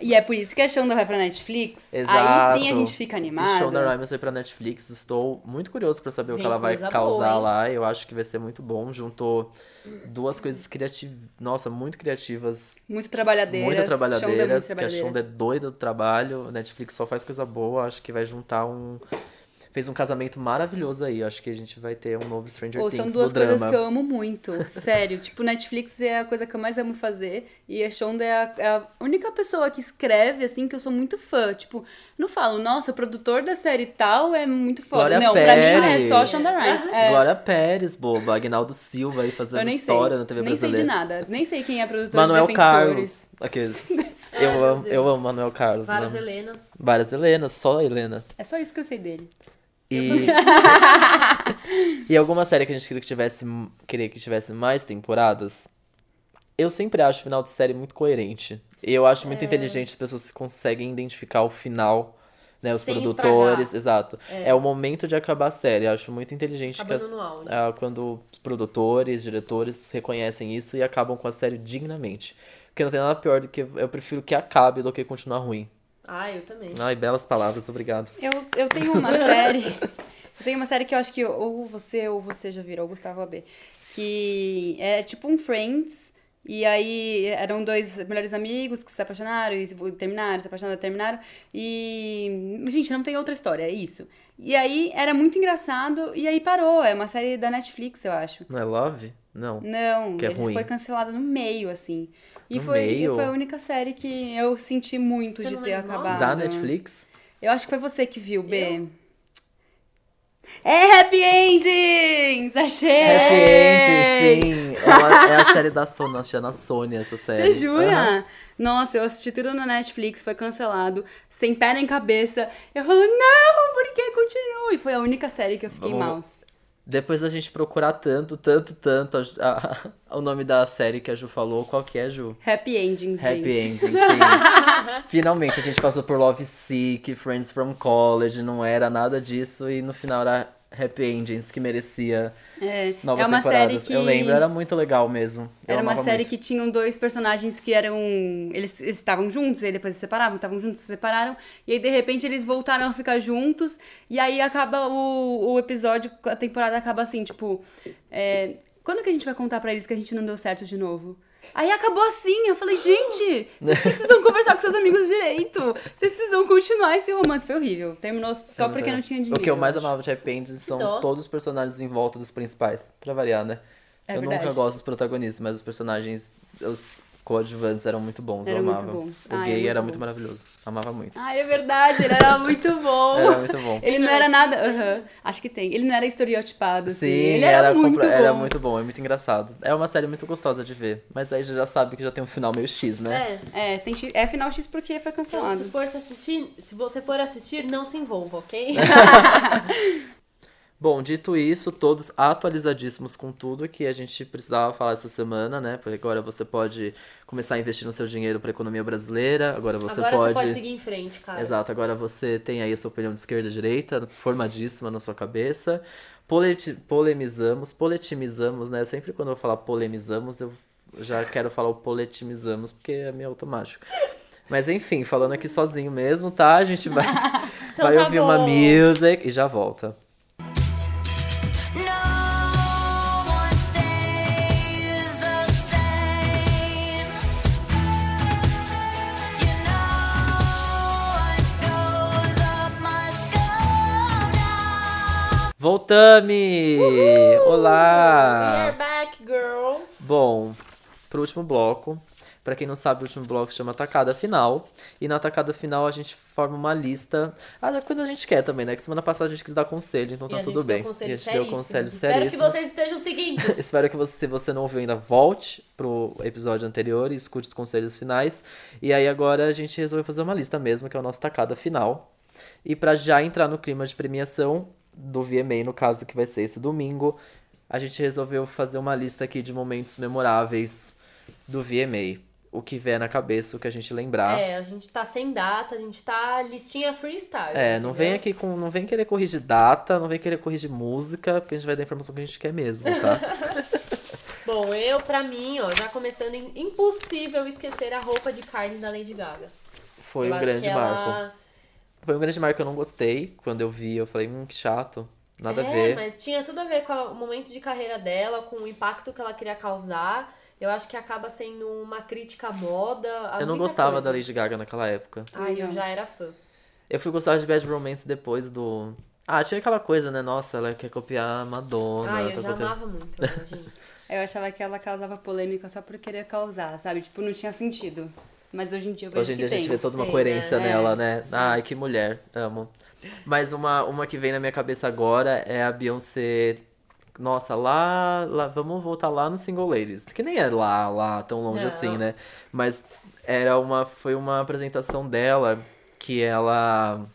E é por isso que a Shonda vai pra Netflix. Exato. Aí sim a gente fica animado. Shonda Rhimes foi pra Netflix. Estou muito curioso pra saber o que ela vai causar boa, lá. Eu acho que vai ser muito bom. Juntou duas coisas criativas. Nossa, muito criativas. Muito trabalhadeiras. Muito Shonda é muito trabalhadeiras. Que a trabalhadeira. Shonda é doida do trabalho. A Netflix só faz coisa boa. Acho que vai juntar um. Fez um casamento maravilhoso aí. Acho que a gente vai ter um novo Stranger Ou Things são duas do coisas drama. que eu amo muito, (laughs) sério. Tipo, Netflix é a coisa que eu mais amo fazer. E a Shonda é a, é a única pessoa que escreve, assim, que eu sou muito fã. Tipo, não falo, nossa, o produtor da série tal é muito foda. Glória não, pra mim Pérez. é só Shonda Rhimes. É, Glória Pérez, boba. Agnaldo Silva aí fazendo eu nem história sei. na TV nem sei brasileira. de nada. Nem sei quem é produtor Manuel de Defensores. Carlos. Aqueles. (laughs) Eu amo, eu amo Manuel Carlos. Várias né? Helenas. Várias Helenas, só a Helena. É só isso que eu sei dele. E. (laughs) e alguma série que a gente queria que tivesse, queria que tivesse mais temporadas? Eu sempre acho o final de série muito coerente. E eu acho É. muito inteligente as pessoas que conseguem identificar o final, né? Os Sem produtores, estragar. exato. É. o momento de acabar a série. Eu acho muito inteligente que as- ah, quando os produtores, diretores reconhecem isso e acabam com a série dignamente. Porque não tem nada pior do que. Eu prefiro que acabe do que continuar ruim. Ah, eu também. Ai, belas palavras, obrigado. Eu, eu tenho uma (laughs) série. Eu tenho uma série que eu acho que ou você ou você já viram, ou Gustavo AB. Que é tipo um Friends. E aí eram dois melhores amigos que se apaixonaram e se- terminaram, se apaixonaram, terminaram. E. Gente, não tem outra história, é isso. E aí era muito engraçado e aí parou. É uma série da Netflix, eu acho. Não é Love? Não. Não, Que é ele ruim. foi cancelado no meio, assim. E foi, e foi a única série que eu senti muito Você de ter acabado. Da Netflix? Eu acho que foi você que viu, B. É Happy Endings! Achei! Happy Ending, sim. Ela é a série da Sônia, assisti na Sônia essa série. Você jura? Aham. Nossa, eu assisti tudo na Netflix, foi cancelado, sem pé nem cabeça. Eu falei, não, por que continua? E foi a única série que eu fiquei Vamos- mal. Depois da gente procurar tanto, tanto, tanto a- a- (laughs) o nome da série que a Ju falou, qual que é, Ju? Happy Endings, Happy gente. Ending, sim. (laughs) Finalmente a gente passou por Love Sick, Friends from College, não era nada disso e no final era Happy Endings que merecia É, novas é uma temporadas. série que... Eu lembro, era muito legal mesmo. Eu Era uma série muito. que tinham dois personagens que eram. Eles estavam juntos, e aí depois se separavam, estavam juntos, se separaram. E aí, de repente, eles voltaram a ficar juntos. E aí acaba o, o episódio, a temporada acaba assim, tipo. é, quando que a gente vai contar pra eles que a gente não deu certo de novo? Aí acabou assim, eu falei, gente, vocês precisam conversar com seus amigos direito. Vocês precisam continuar esse romance. Foi horrível. Terminou só É porque não tinha dinheiro. O que eu mais amava de Happy Endings são todos os personagens em volta dos principais. Pra variar, né? É eu verdade. nunca gosto dos protagonistas, mas os personagens, os coadjuvantes eram muito bons, Eram eu muito amava. bons. O Ah, é gay muito era bom. muito maravilhoso. Amava muito. Ai, é verdade, ele era muito bom. Era muito bom. Ele não era na nada. aham, acho que tem. Ele não era estereotipado, assim. Sim, ele era, muito compra- bom. era muito bom, é muito engraçado. É uma série muito gostosa de ver, mas aí já sabe que já tem um final meio X, né? É. É, tem X- é final X porque foi Então, cancelado. se for assistir, se você for assistir, não se envolva, ok? (laughs) (laughs) Bom, dito isso, todos atualizadíssimos com tudo que a gente precisava falar essa semana, né? Porque agora você pode começar a investir no seu dinheiro para a economia brasileira, agora você Agora pode... você pode seguir em frente, cara. Exato, agora você tem aí a sua opinião de esquerda e direita, formadíssima na sua cabeça. Poleti- polemizamos, poletimizamos, né? Sempre quando eu falar polemizamos, eu já quero falar o poletimizamos, porque é meio automático. Mas enfim, falando aqui sozinho mesmo, tá? A gente vai, (laughs) vai tá ouvir uma bom. music e já volta. Voltame! We Olá! are back, girls. Bom, pro último bloco. Pra quem não sabe, o último bloco se chama Tacada Final. E na Tacada Final a gente forma uma lista. Ah, quando a gente quer também, né? Que semana passada a gente quis dar conselho, então E tá tudo bem. conselho e a gente deu conselho Espero que vocês estejam seguindo. (laughs) Espero que você, se você não ouviu ainda, volte pro episódio anterior e escute os conselhos finais. E aí agora a gente resolveu fazer uma lista mesmo, que é o nosso tacada final. E pra já entrar no clima de premiação do VMA, no caso que vai ser esse domingo, a gente resolveu fazer uma lista aqui de momentos memoráveis do VMA. O que vier na cabeça, o que a gente lembrar. É, a gente tá sem data, a gente tá listinha freestyle. É, não vem aqui com. Não vem querer corrigir data, não vem querer corrigir música, porque a gente vai dar a informação que a gente quer mesmo, tá? (laughs) Bom, eu, pra mim, ó, já começando, im- impossível esquecer a roupa de carne da Lady Gaga. Foi Eu um grande marco. ela... Foi um grande marco que eu não gostei. Quando eu vi, eu falei, hum, que chato. Nada é, a ver. mas tinha tudo a ver com o momento de carreira dela, com o impacto que ela queria causar. Eu acho que acaba sendo uma crítica à moda. a Eu não gostava coisa. da Lady Gaga naquela época. Ai, eu já era fã. Eu fui gostar de Bad Romance depois do. Ah, tinha aquela coisa, né? Nossa, ela quer copiar a Madonna. Ai, ela eu tá já copiando- amava muito, (laughs) imagina. Eu achava que ela causava polêmica só por querer causar, sabe? Tipo, não tinha sentido. Mas hoje em dia eu vejo Hoje em que dia a tem. gente vê toda uma Tem, coerência né? nela, É. né? Ai, que mulher. Amo. Mas uma, uma que vem na minha cabeça agora é a Beyoncé. Nossa, lá, lá. Vamos voltar lá no Single Ladies. Que nem é lá, lá, tão longe Não. assim, né? Mas era uma, foi uma apresentação dela que ela.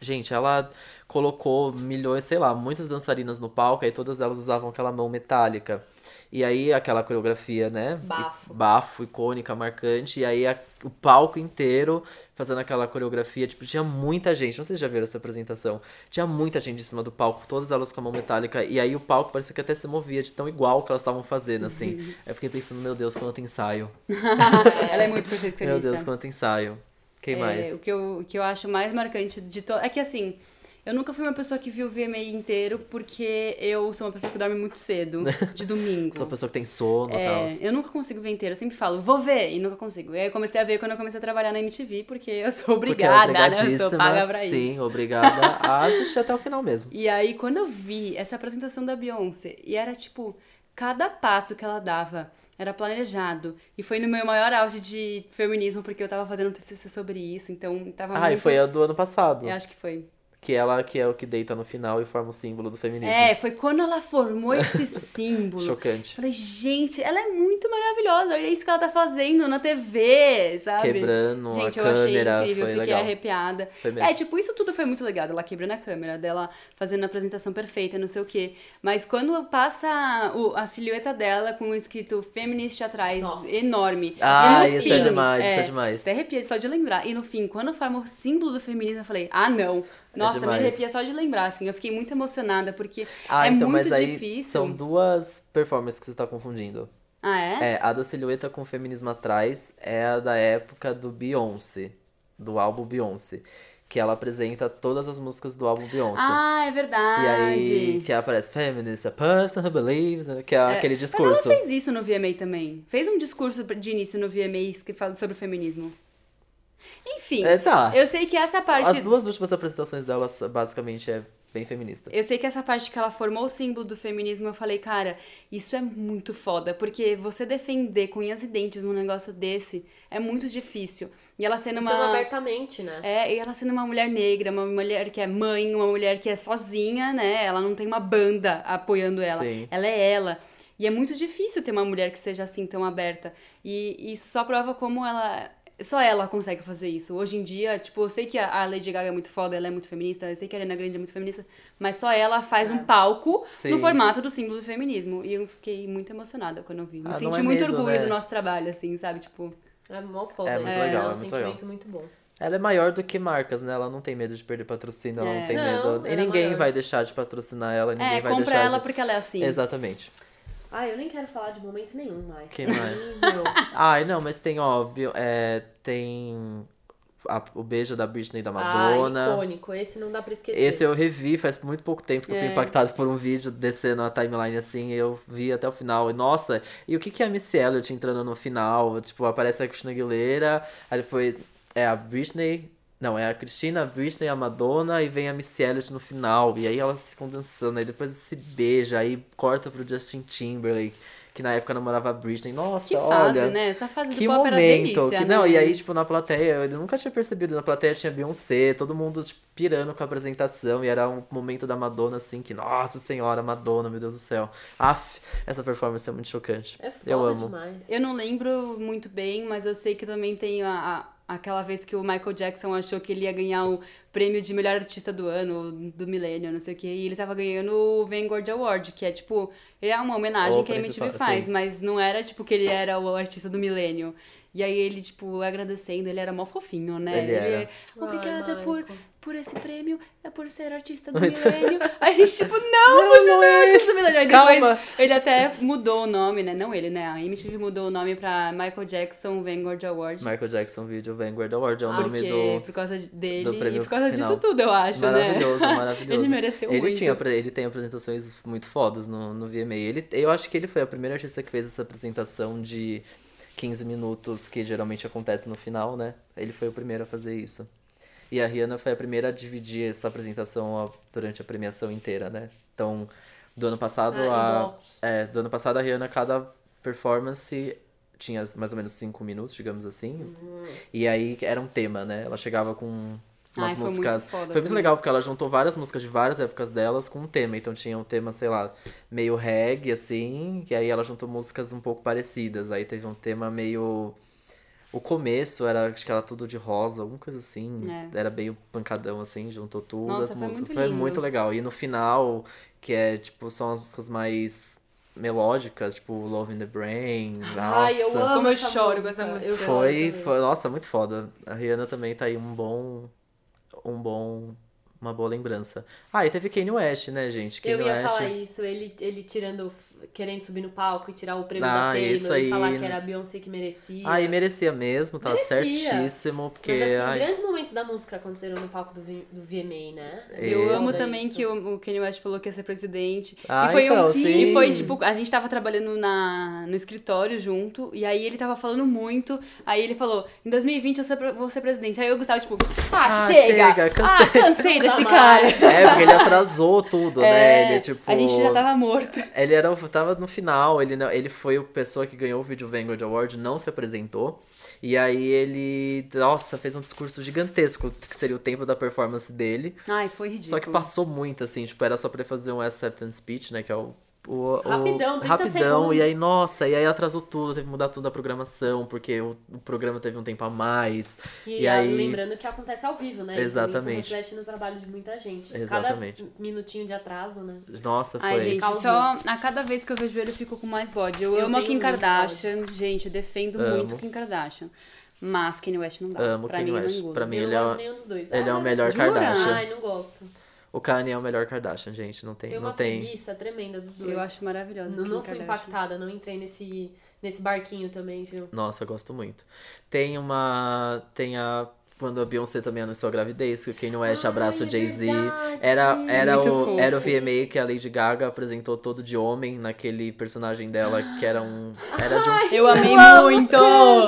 Gente, ela colocou milhões, sei lá, muitas dançarinas no palco, aí todas elas usavam aquela mão metálica. E aí aquela coreografia, né? Bafo. Bafo, icônica, marcante. E aí a- o palco inteiro fazendo aquela coreografia. Tipo, tinha muita gente. Não sei se já viram essa apresentação. Tinha muita gente em cima do palco, todas elas com a mão metálica. E aí o palco parecia que até se movia de tão igual que elas estavam fazendo, assim. Uhum. Aí eu fiquei pensando, meu Deus, quanto ensaio. (laughs) ela é muito perfeccionista. Meu Deus, quanto ensaio. Quem É, mais? O que, eu, o que eu acho mais marcante de todo. É que assim, eu nunca fui uma pessoa que viu o VMA inteiro, porque eu sou uma pessoa que dorme muito cedo, (laughs) de domingo. Sou uma pessoa que tem sono e É, tal. eu nunca consigo ver inteiro, eu sempre falo, vou ver, e nunca consigo. E aí eu comecei a ver quando eu comecei a trabalhar na MTV, porque eu sou Porque é obrigada, né? Eu sou paga pra sim, isso. obrigada a (laughs) assistir até o final mesmo. E aí, quando eu vi essa apresentação da Beyoncé, e era tipo, cada passo que ela dava era planejado. E foi no meu maior auge de feminismo, porque eu tava fazendo um TCC sobre isso, então tava Ah, e muito... foi a do ano passado. Eu acho que foi. Que ela que é o que deita no final e forma o símbolo do feminismo. É, foi quando ela formou esse (laughs) símbolo. Chocante. Falei, gente, ela é muito maravilhosa. Olha isso que ela tá fazendo na TV, sabe? Quebrando Gente, a eu achei câmera, incrível, foi eu fiquei legal. arrepiada. Foi mesmo. É, tipo, isso tudo foi muito legal, dela quebrando a câmera, dela fazendo a apresentação perfeita, não sei o quê. Mas quando passa o- a silhueta dela com o escrito feminist atrás, Nossa. enorme. Ah, isso fim, é demais, isso é demais. Até arrepia só de lembrar. E no fim, quando forma o símbolo do feminismo, eu falei, ah, não. Nossa, me demais. arrepia só de lembrar, assim. Eu fiquei muito emocionada, porque Ah, é então, muito mas aí difícil. são duas performances que você tá confundindo. Ah, é? É, a da silhueta com o feminismo atrás é a da época do Beyoncé, do álbum Beyoncé. Que ela apresenta todas as músicas do álbum Beyoncé. Ah, é e verdade. aí, que aparece Feminist, a person who believes, né, que é, aquele discurso. Mas ela fez isso no VMA também. Fez um discurso de início no VMA que fala sobre o feminismo. Enfim, É, tá. eu sei que essa parte. As duas últimas apresentações dela, basicamente, é bem feminista. Eu sei que essa parte que ela formou o símbolo do feminismo, eu falei, cara, isso é muito foda, porque você defender com unhas e dentes um negócio desse é muito difícil. E ela sendo uma. Então, abertamente, né? É, e ela sendo uma mulher negra, uma mulher que é mãe, uma mulher que é sozinha, né? Ela não tem uma banda apoiando ela. Sim. Ela é ela. E é muito difícil ter uma mulher que seja assim tão aberta. E isso só prova como ela. Só ela consegue fazer isso. Hoje em dia, tipo, eu sei que a Lady Gaga é muito foda, ela é muito feminista, eu sei que a Ariana Grande é muito feminista, mas só ela faz um palco Sim. no formato do símbolo do feminismo. E eu fiquei muito emocionada quando eu vi. Me Ah, senti é muito medo, orgulho né? do nosso trabalho, assim, sabe? Tipo. É mó foda. É muito isso, legal, é um é muito sentimento legal. muito bom. Ela é maior do que marcas, né? Ela não tem medo de perder patrocínio, ela É. não tem Não, medo. E é ninguém maior. vai deixar de patrocinar ela, ninguém é, vai compra deixar ela de... porque ela é assim. Exatamente. Ah, eu nem quero falar de momento nenhum mais. Quem mais? (laughs) Ai, não, mas tem, ó, Bio- é, tem a- o beijo da Britney e da Ah, Madonna. icônico. Esse não dá pra esquecer. Esse eu revi faz muito pouco tempo que eu fui É. impactado por um vídeo descendo a timeline assim, e eu vi até o final. E nossa, e o que que é a Missy Elliott entrando no final? Tipo, aparece a Christina Aguilera, aí depois é a Britney, não, é a Cristina, a Britney, a Madonna e vem a Missy Elliott no final. E aí elas ficam dançando, aí depois se beija, aí corta pro Justin Timberlake, que na época namorava a Britney. Nossa, Que fase, olha. né? Essa fase Que do pop era momento! delícia, que, não, né? e aí, tipo, na plateia, eu nunca tinha percebido, na plateia tinha Beyoncé, todo mundo, tipo, pirando com a apresentação, e era um momento da Madonna, assim, que, nossa senhora, Madonna, meu Deus do céu. Aff, essa performance é muito chocante. É foda eu amo. demais. Eu não lembro muito bem, mas eu sei que também tem a, a- aquela vez que o Michael Jackson achou que ele ia ganhar o prêmio de melhor artista do ano, do milênio, não sei o que, e ele tava ganhando o Vanguard Award, que é tipo, ele é uma homenagem O que a MTV faz, mas não era tipo que ele era o artista do milênio. E aí ele, tipo, agradecendo, ele era mó fofinho, né? Ele era. Obrigada Ai, por. Por esse prêmio, é por ser artista do milênio. A gente, tipo, não, você não é artista do milênio. Calma. depois ele até mudou o nome, né? Não ele, né? A MTV mudou o nome pra Michael Jackson Vanguard Award. Michael Jackson Video Vanguard Award é o porque, nome do. por causa dele e por causa final. disso tudo, eu acho, Maravilhoso, né? maravilhoso. (laughs) ele mereceu ele muito. Tinha, ele tem apresentações muito fodas no, no VMA. Ele, eu acho que ele foi a primeira artista que fez essa apresentação de 15 minutos que geralmente acontece no final, né? Ele foi o primeiro a fazer isso. E a Rihanna foi a primeira a dividir essa apresentação durante a premiação inteira, né? Então, do ano passado Ah, a. É, do ano passado a Rihanna, cada performance tinha mais ou menos 5 minutos, digamos assim. Uhum. E aí era um tema, né? Ela chegava com umas Ai, foi muito músicas. foda foi muito legal, porque ela juntou várias músicas de várias épocas delas com um tema. Então tinha um tema, sei lá, meio reggae, assim, e aí ela juntou músicas um pouco parecidas. Aí teve um tema meio. O começo era, acho que era tudo de rosa, alguma coisa assim. É. Era meio pancadão, assim, juntou tudo Nossa, as foi músicas. muito foi lindo. muito legal. E no final, que é, tipo, são as músicas mais melódicas, tipo Love in the Brain. Nossa. Ai, eu amo Como eu essa choro com música. essa música. Foi, foi, nossa, muito foda. A Rihanna também tá aí um bom, um bom, uma boa lembrança. Ah, e teve Kanye West, né, gente? Kanye Eu ia West. falar isso, ele, ele tirando, querendo subir no palco e tirar o prêmio Ah, da Taylor aí. e falar que era a Beyoncé que merecia. Ah, e merecia mesmo, tava Merecia. certíssimo, porque Mas assim, ai, grandes momentos da música aconteceram no palco do, V- do VMA, né? Eu É. amo também isso. que o, o Kanye West falou que ia ser presidente. Ah, e foi então, um sim. E foi tipo, a gente tava trabalhando na, no escritório junto, e aí ele tava falando muito. Aí ele falou: em 2020 eu pre- vou ser presidente. Aí eu gostava, tipo, ah, Ah, chega! chega, cansei. Ah, cansei desse (laughs) cara. É, porque ele atrasou tudo, né? É, Ele, tipo... A gente já tava morto. Ele era, tava no final, ele, não- ele foi a pessoa que ganhou o Video Vanguard Award, não se apresentou. E aí ele, nossa, fez um discurso gigantesco, que seria o tempo da performance dele. Ai, foi ridículo. Só que passou muito, assim, tipo, era só pra ele fazer um acceptance speech, né, que é o... o, o- Rapidão, 30 rapidão, segundos. e aí, nossa, e aí atrasou tudo, teve que mudar tudo a programação, porque o, o programa teve um tempo a mais. E, E ah, aí- lembrando que acontece ao vivo, né? Então Exatamente. isso reflete no trabalho de muita gente. Exatamente. Cada minutinho de atraso, né? Nossa, foi... Ai, gente, Causou. só a cada vez que eu vejo ele eu fico com mais bode. Eu, Eu amo a Kim muito Kardashian, gente, eu defendo Amo. muito Kim Kardashian. Mas Kanye West não dá. Amo pra Kanye mim, West. Pra mim, eu ele não é, gosto o- de nenhum dos dois. ele é o Ah, melhor jura? Kardashian. Ai, não gosto. O Kanye é o melhor Kardashian, gente, não tem... Tem não uma tem... preguiça tremenda dos dois. Eu acho maravilhosa. Não, não fui impactada, não entrei nesse, nesse barquinho também, viu? Nossa, eu gosto muito. Tem uma. Tem a. Quando a Beyoncé também anunciou a gravidez, que o Kanye West Ai, abraça o é Jay-Z. Era, era, Muito o, fofo. era o VMA que a Lady Gaga apresentou todo de homem naquele personagem dela que era um. Era de um. Eu amei muito!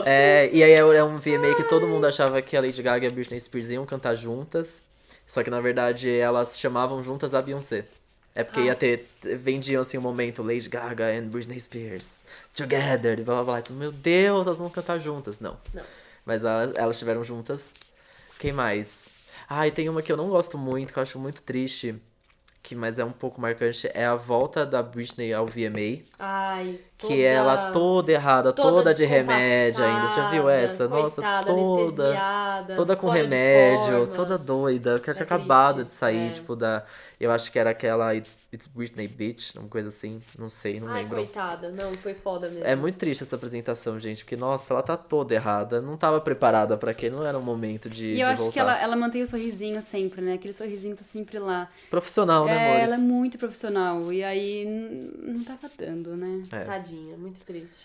É, e aí é um VMA que todo mundo achava que a Lady Gaga e a Britney Spears iam cantar juntas. Só que na verdade elas chamavam juntas a Beyoncé. É porque ia ter. Vendiam assim um momento, Lady Gaga and Britney Spears. Together, e blá blá blá. E tudo, Meu Deus, elas vão cantar juntas. Não. Não. Mas elas, elas estiveram juntas. Quem mais? Ah, e tem uma que eu não gosto muito, que eu acho muito triste. Que, mas é um pouco marcante, é a volta da Britney ao VMA. Ai, Que toda- ela toda errada, toda, de remédio ainda. Você já viu essa? descompassada, Nossa, coitada, toda. Toda com remédio, toda doida, que tinha É acabado triste, de sair, é. tipo, da. Eu acho que era aquela It's, It's Britney Beach, uma coisa assim. Não sei, não Ai, lembro. coitada. Não, foi foda mesmo. É muito triste essa apresentação, gente, porque, nossa, ela tá toda errada. Não tava preparada pra aquele, não era um momento de, E de eu acho voltar. que ela, ela mantém o sorrisinho sempre, né? Aquele sorrisinho tá sempre lá. Profissional, né, é, amores? ela é muito profissional. E aí não tava dando, né? É. Tadinha, muito triste.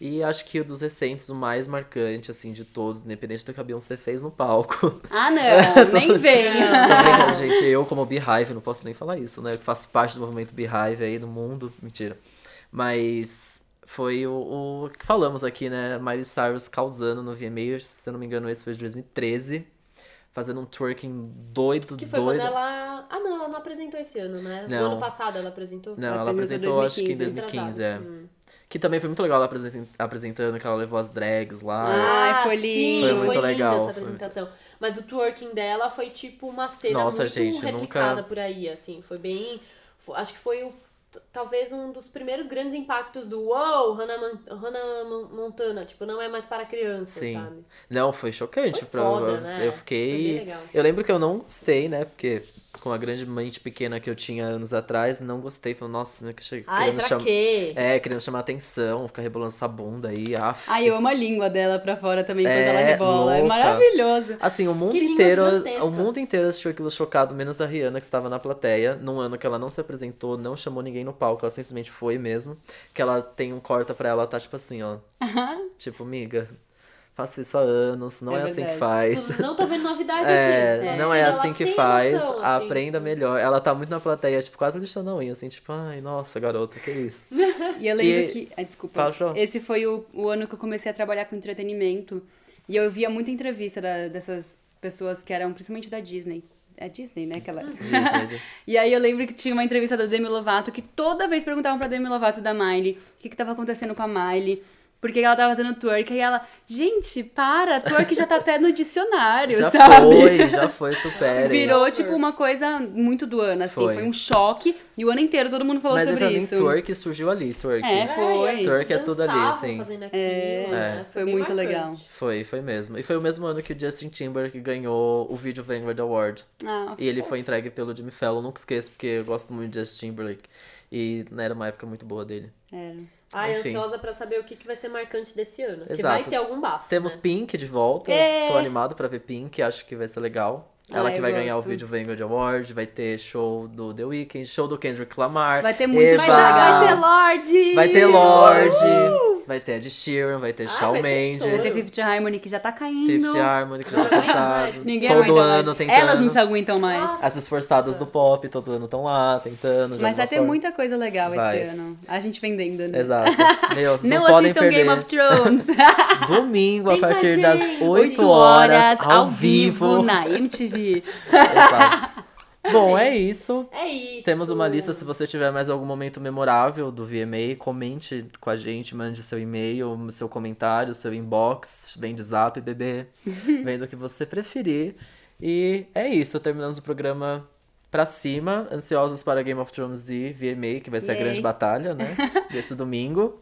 E acho que o dos recentes, o mais marcante, assim, de todos, independente do que a Beyoncé fez no palco. Ah, não, (laughs) nem venha. Gente, eu como Beehive, não posso nem falar isso, né? Eu faço parte do movimento Beehive aí no mundo. Mentira. Mas foi o, o que falamos aqui, né? Miley Cyrus causando no VMA, se eu não me engano, esse foi de 2013. Fazendo um twerking doido, Que foi doido. quando ela. Ah, não, ela não apresentou esse ano, né? No Não. ano passado ela apresentou. Não, Ela ela apresentou apresentou, acho que em 2015, 2015, é. Hum. Que também foi muito legal ela apresen- apresentando, que ela levou as drags lá. Ai, foi lindo. Foi Foi, muito linda legal, essa foi apresentação. Mas o twerking dela foi tipo uma cena Nossa, muito gente, replicada nunca- por aí, assim. Foi bem. acho que foi o talvez um dos primeiros grandes impactos do wow, Hannah, Man- Hannah Mon- Montana, tipo, não é mais para crianças, Sim. sabe? Não, foi chocante. Foi pra- foda, né? Eu fiquei. Eu lembro que eu não gostei, né? Porque com a grande mente pequena que eu tinha anos atrás, não gostei. Falei, nossa, né, que che- Ai, pra cham- quê? É, querendo chamar atenção, ficar rebolando essa bunda aí. af. Ai, eu amo a língua dela pra fora também, quando É, ela rebola. É louca. maravilhoso. Assim, o mundo Que inteiro. O mundo inteiro assistiu aquilo chocado, menos a Rihanna, que estava na plateia, num ano que ela não se apresentou, não chamou ninguém no palco, ela simplesmente foi mesmo. Que ela tem um corta pra ela, tá tipo assim, ó. (laughs) Tipo, miga, faço isso há anos, não É é, assim que faz. Tipo, não tô vendo novidade (laughs) É, aqui. Tô não é assim que faz, emoção, assim. aprenda melhor. Ela tá muito na plateia, tipo, quase lixando a unha, assim, tipo, ai, nossa, garota, que isso. (laughs) E eu lembro E- que. Ai, desculpa. Fala. Esse foi o, o ano que eu comecei a trabalhar com entretenimento. E eu via muita entrevista da- dessas pessoas que eram principalmente da Disney. É Disney, né? Aquela... (laughs) Disney. e aí eu lembro que tinha uma entrevista da Demi Lovato que toda vez perguntavam pra Demi Lovato da Miley o que, que tava acontecendo com a Miley. Porque ela tava fazendo twerk e ela, gente, para, twerk já tá até no dicionário, já sabe? foi, já foi, super. Virou, tipo, uma coisa muito do ano, assim. Foi. Foi, um choque. E o ano inteiro todo mundo falou Mas sobre isso. twerk surgiu ali, twerk. É, É, foi. as Twerk é tudo ali, dançavam sim. fazendo aquilo, É, né? foi bem muito marcante. legal. Foi, foi mesmo. E foi o mesmo ano que o Justin Timberlake ganhou o Video Vanguard Award. Ah, E ele foi entregue pelo Jimmy Fallon, nunca esqueço, porque eu gosto muito de Justin Timberlake. E né, era uma época muito boa dele. era. Ai, Enfim. ansiosa pra saber o que, que vai ser marcante desse ano. Que Exato. vai ter algum bafo. Temos né? Pink de volta. É. Tô animado pra ver Pink, acho que vai ser legal. Ela Ah, que vai ganhar o gosto. Video Vanguard Award, vai ter show do The Weeknd, show do Kendrick Lamar. Vai ter muito Eva, legal. Vai ter Lorde! Vai ter Lorde, vai ter Ed Sheeran, vai ter Ah, Shawn Mendes. Vai ter Fifth Harmony que já tá caindo. Fifth Harmony, que já tá cansado. Ninguém todo aguenta ano mais. tentando. Elas não se aguentam mais. Nossa. As esforçadas do pop, todo ano estão lá, tentando. Mas vai ter forma. muita coisa legal Vai. esse ano. A gente vendendo, né? Exato. (laughs) Meu, vocês não, Não podem assistam perder. Game of Thrones. (laughs) Domingo, a partir das gente. 8 8 horas, horas ao vivo. na MTV. Exato. Bom, é isso. É isso. Temos uma lista, se você tiver mais algum momento memorável do VMA, comente com a gente, mande seu e-mail, seu comentário, seu inbox, vem de zap, bebê, (laughs) vem do que você preferir. E é isso, terminamos o programa pra cima, ansiosos para Game of Thrones e VMA, que vai ser a Yay. grande batalha, né, (laughs) desse domingo.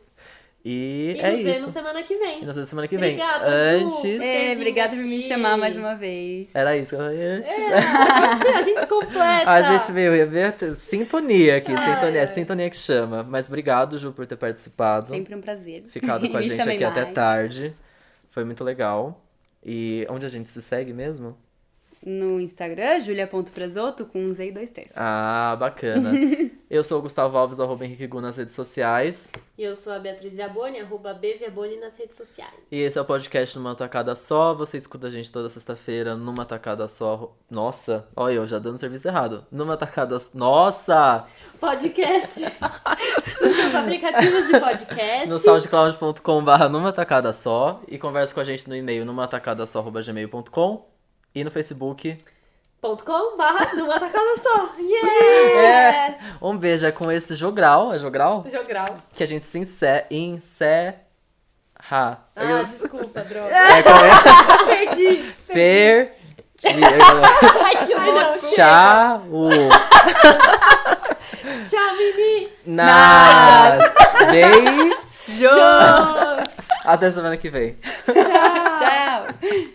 E, E é nos isso. vemos semana que vem. E nos vemos semana que vem. Obrigada, Ju. Antes... É, obrigada por me chamar mais uma vez. Era isso. Antes... A gente se completa. A gente veio ver sintonia aqui, sintonia, é sintonia que chama. Mas obrigado, Ju, por ter participado. Sempre um prazer. Ficado com a (laughs) gente aqui até mais. tarde. Foi muito legal. E onde a gente se segue mesmo? No Instagram, julia.presoto com um Z e dois T's. Ah, bacana. (laughs) Eu sou o Gustavo Alves, arroba Henrique Gu nas redes sociais. E eu sou a Beatriz Viaboni, arroba Bviaboni nas redes sociais. E esse é o podcast Numa Tacada Só. Você escuta a gente toda sexta-feira numa tacada só. Nossa, olha eu já dando serviço errado. Numa tacada. Nossa! Podcast. (laughs) Nos seus aplicativos de podcast. No soundcloud.com.br numa tacada só. E conversa com a gente no e-mail numa tacada só.gmail.com e no Facebook. .com barra numa tacada só. (laughs) Yeah! Um beijo é com esse jogral, é jogral? Jogral. Que a gente se encerra. encerra. Ah, desculpa, (laughs) droga. É, é? Perdi. Per. (laughs) Ai, que louco. Tchau. Tchau, Mini. Nas. Beijos. Até semana que vem. Tchau.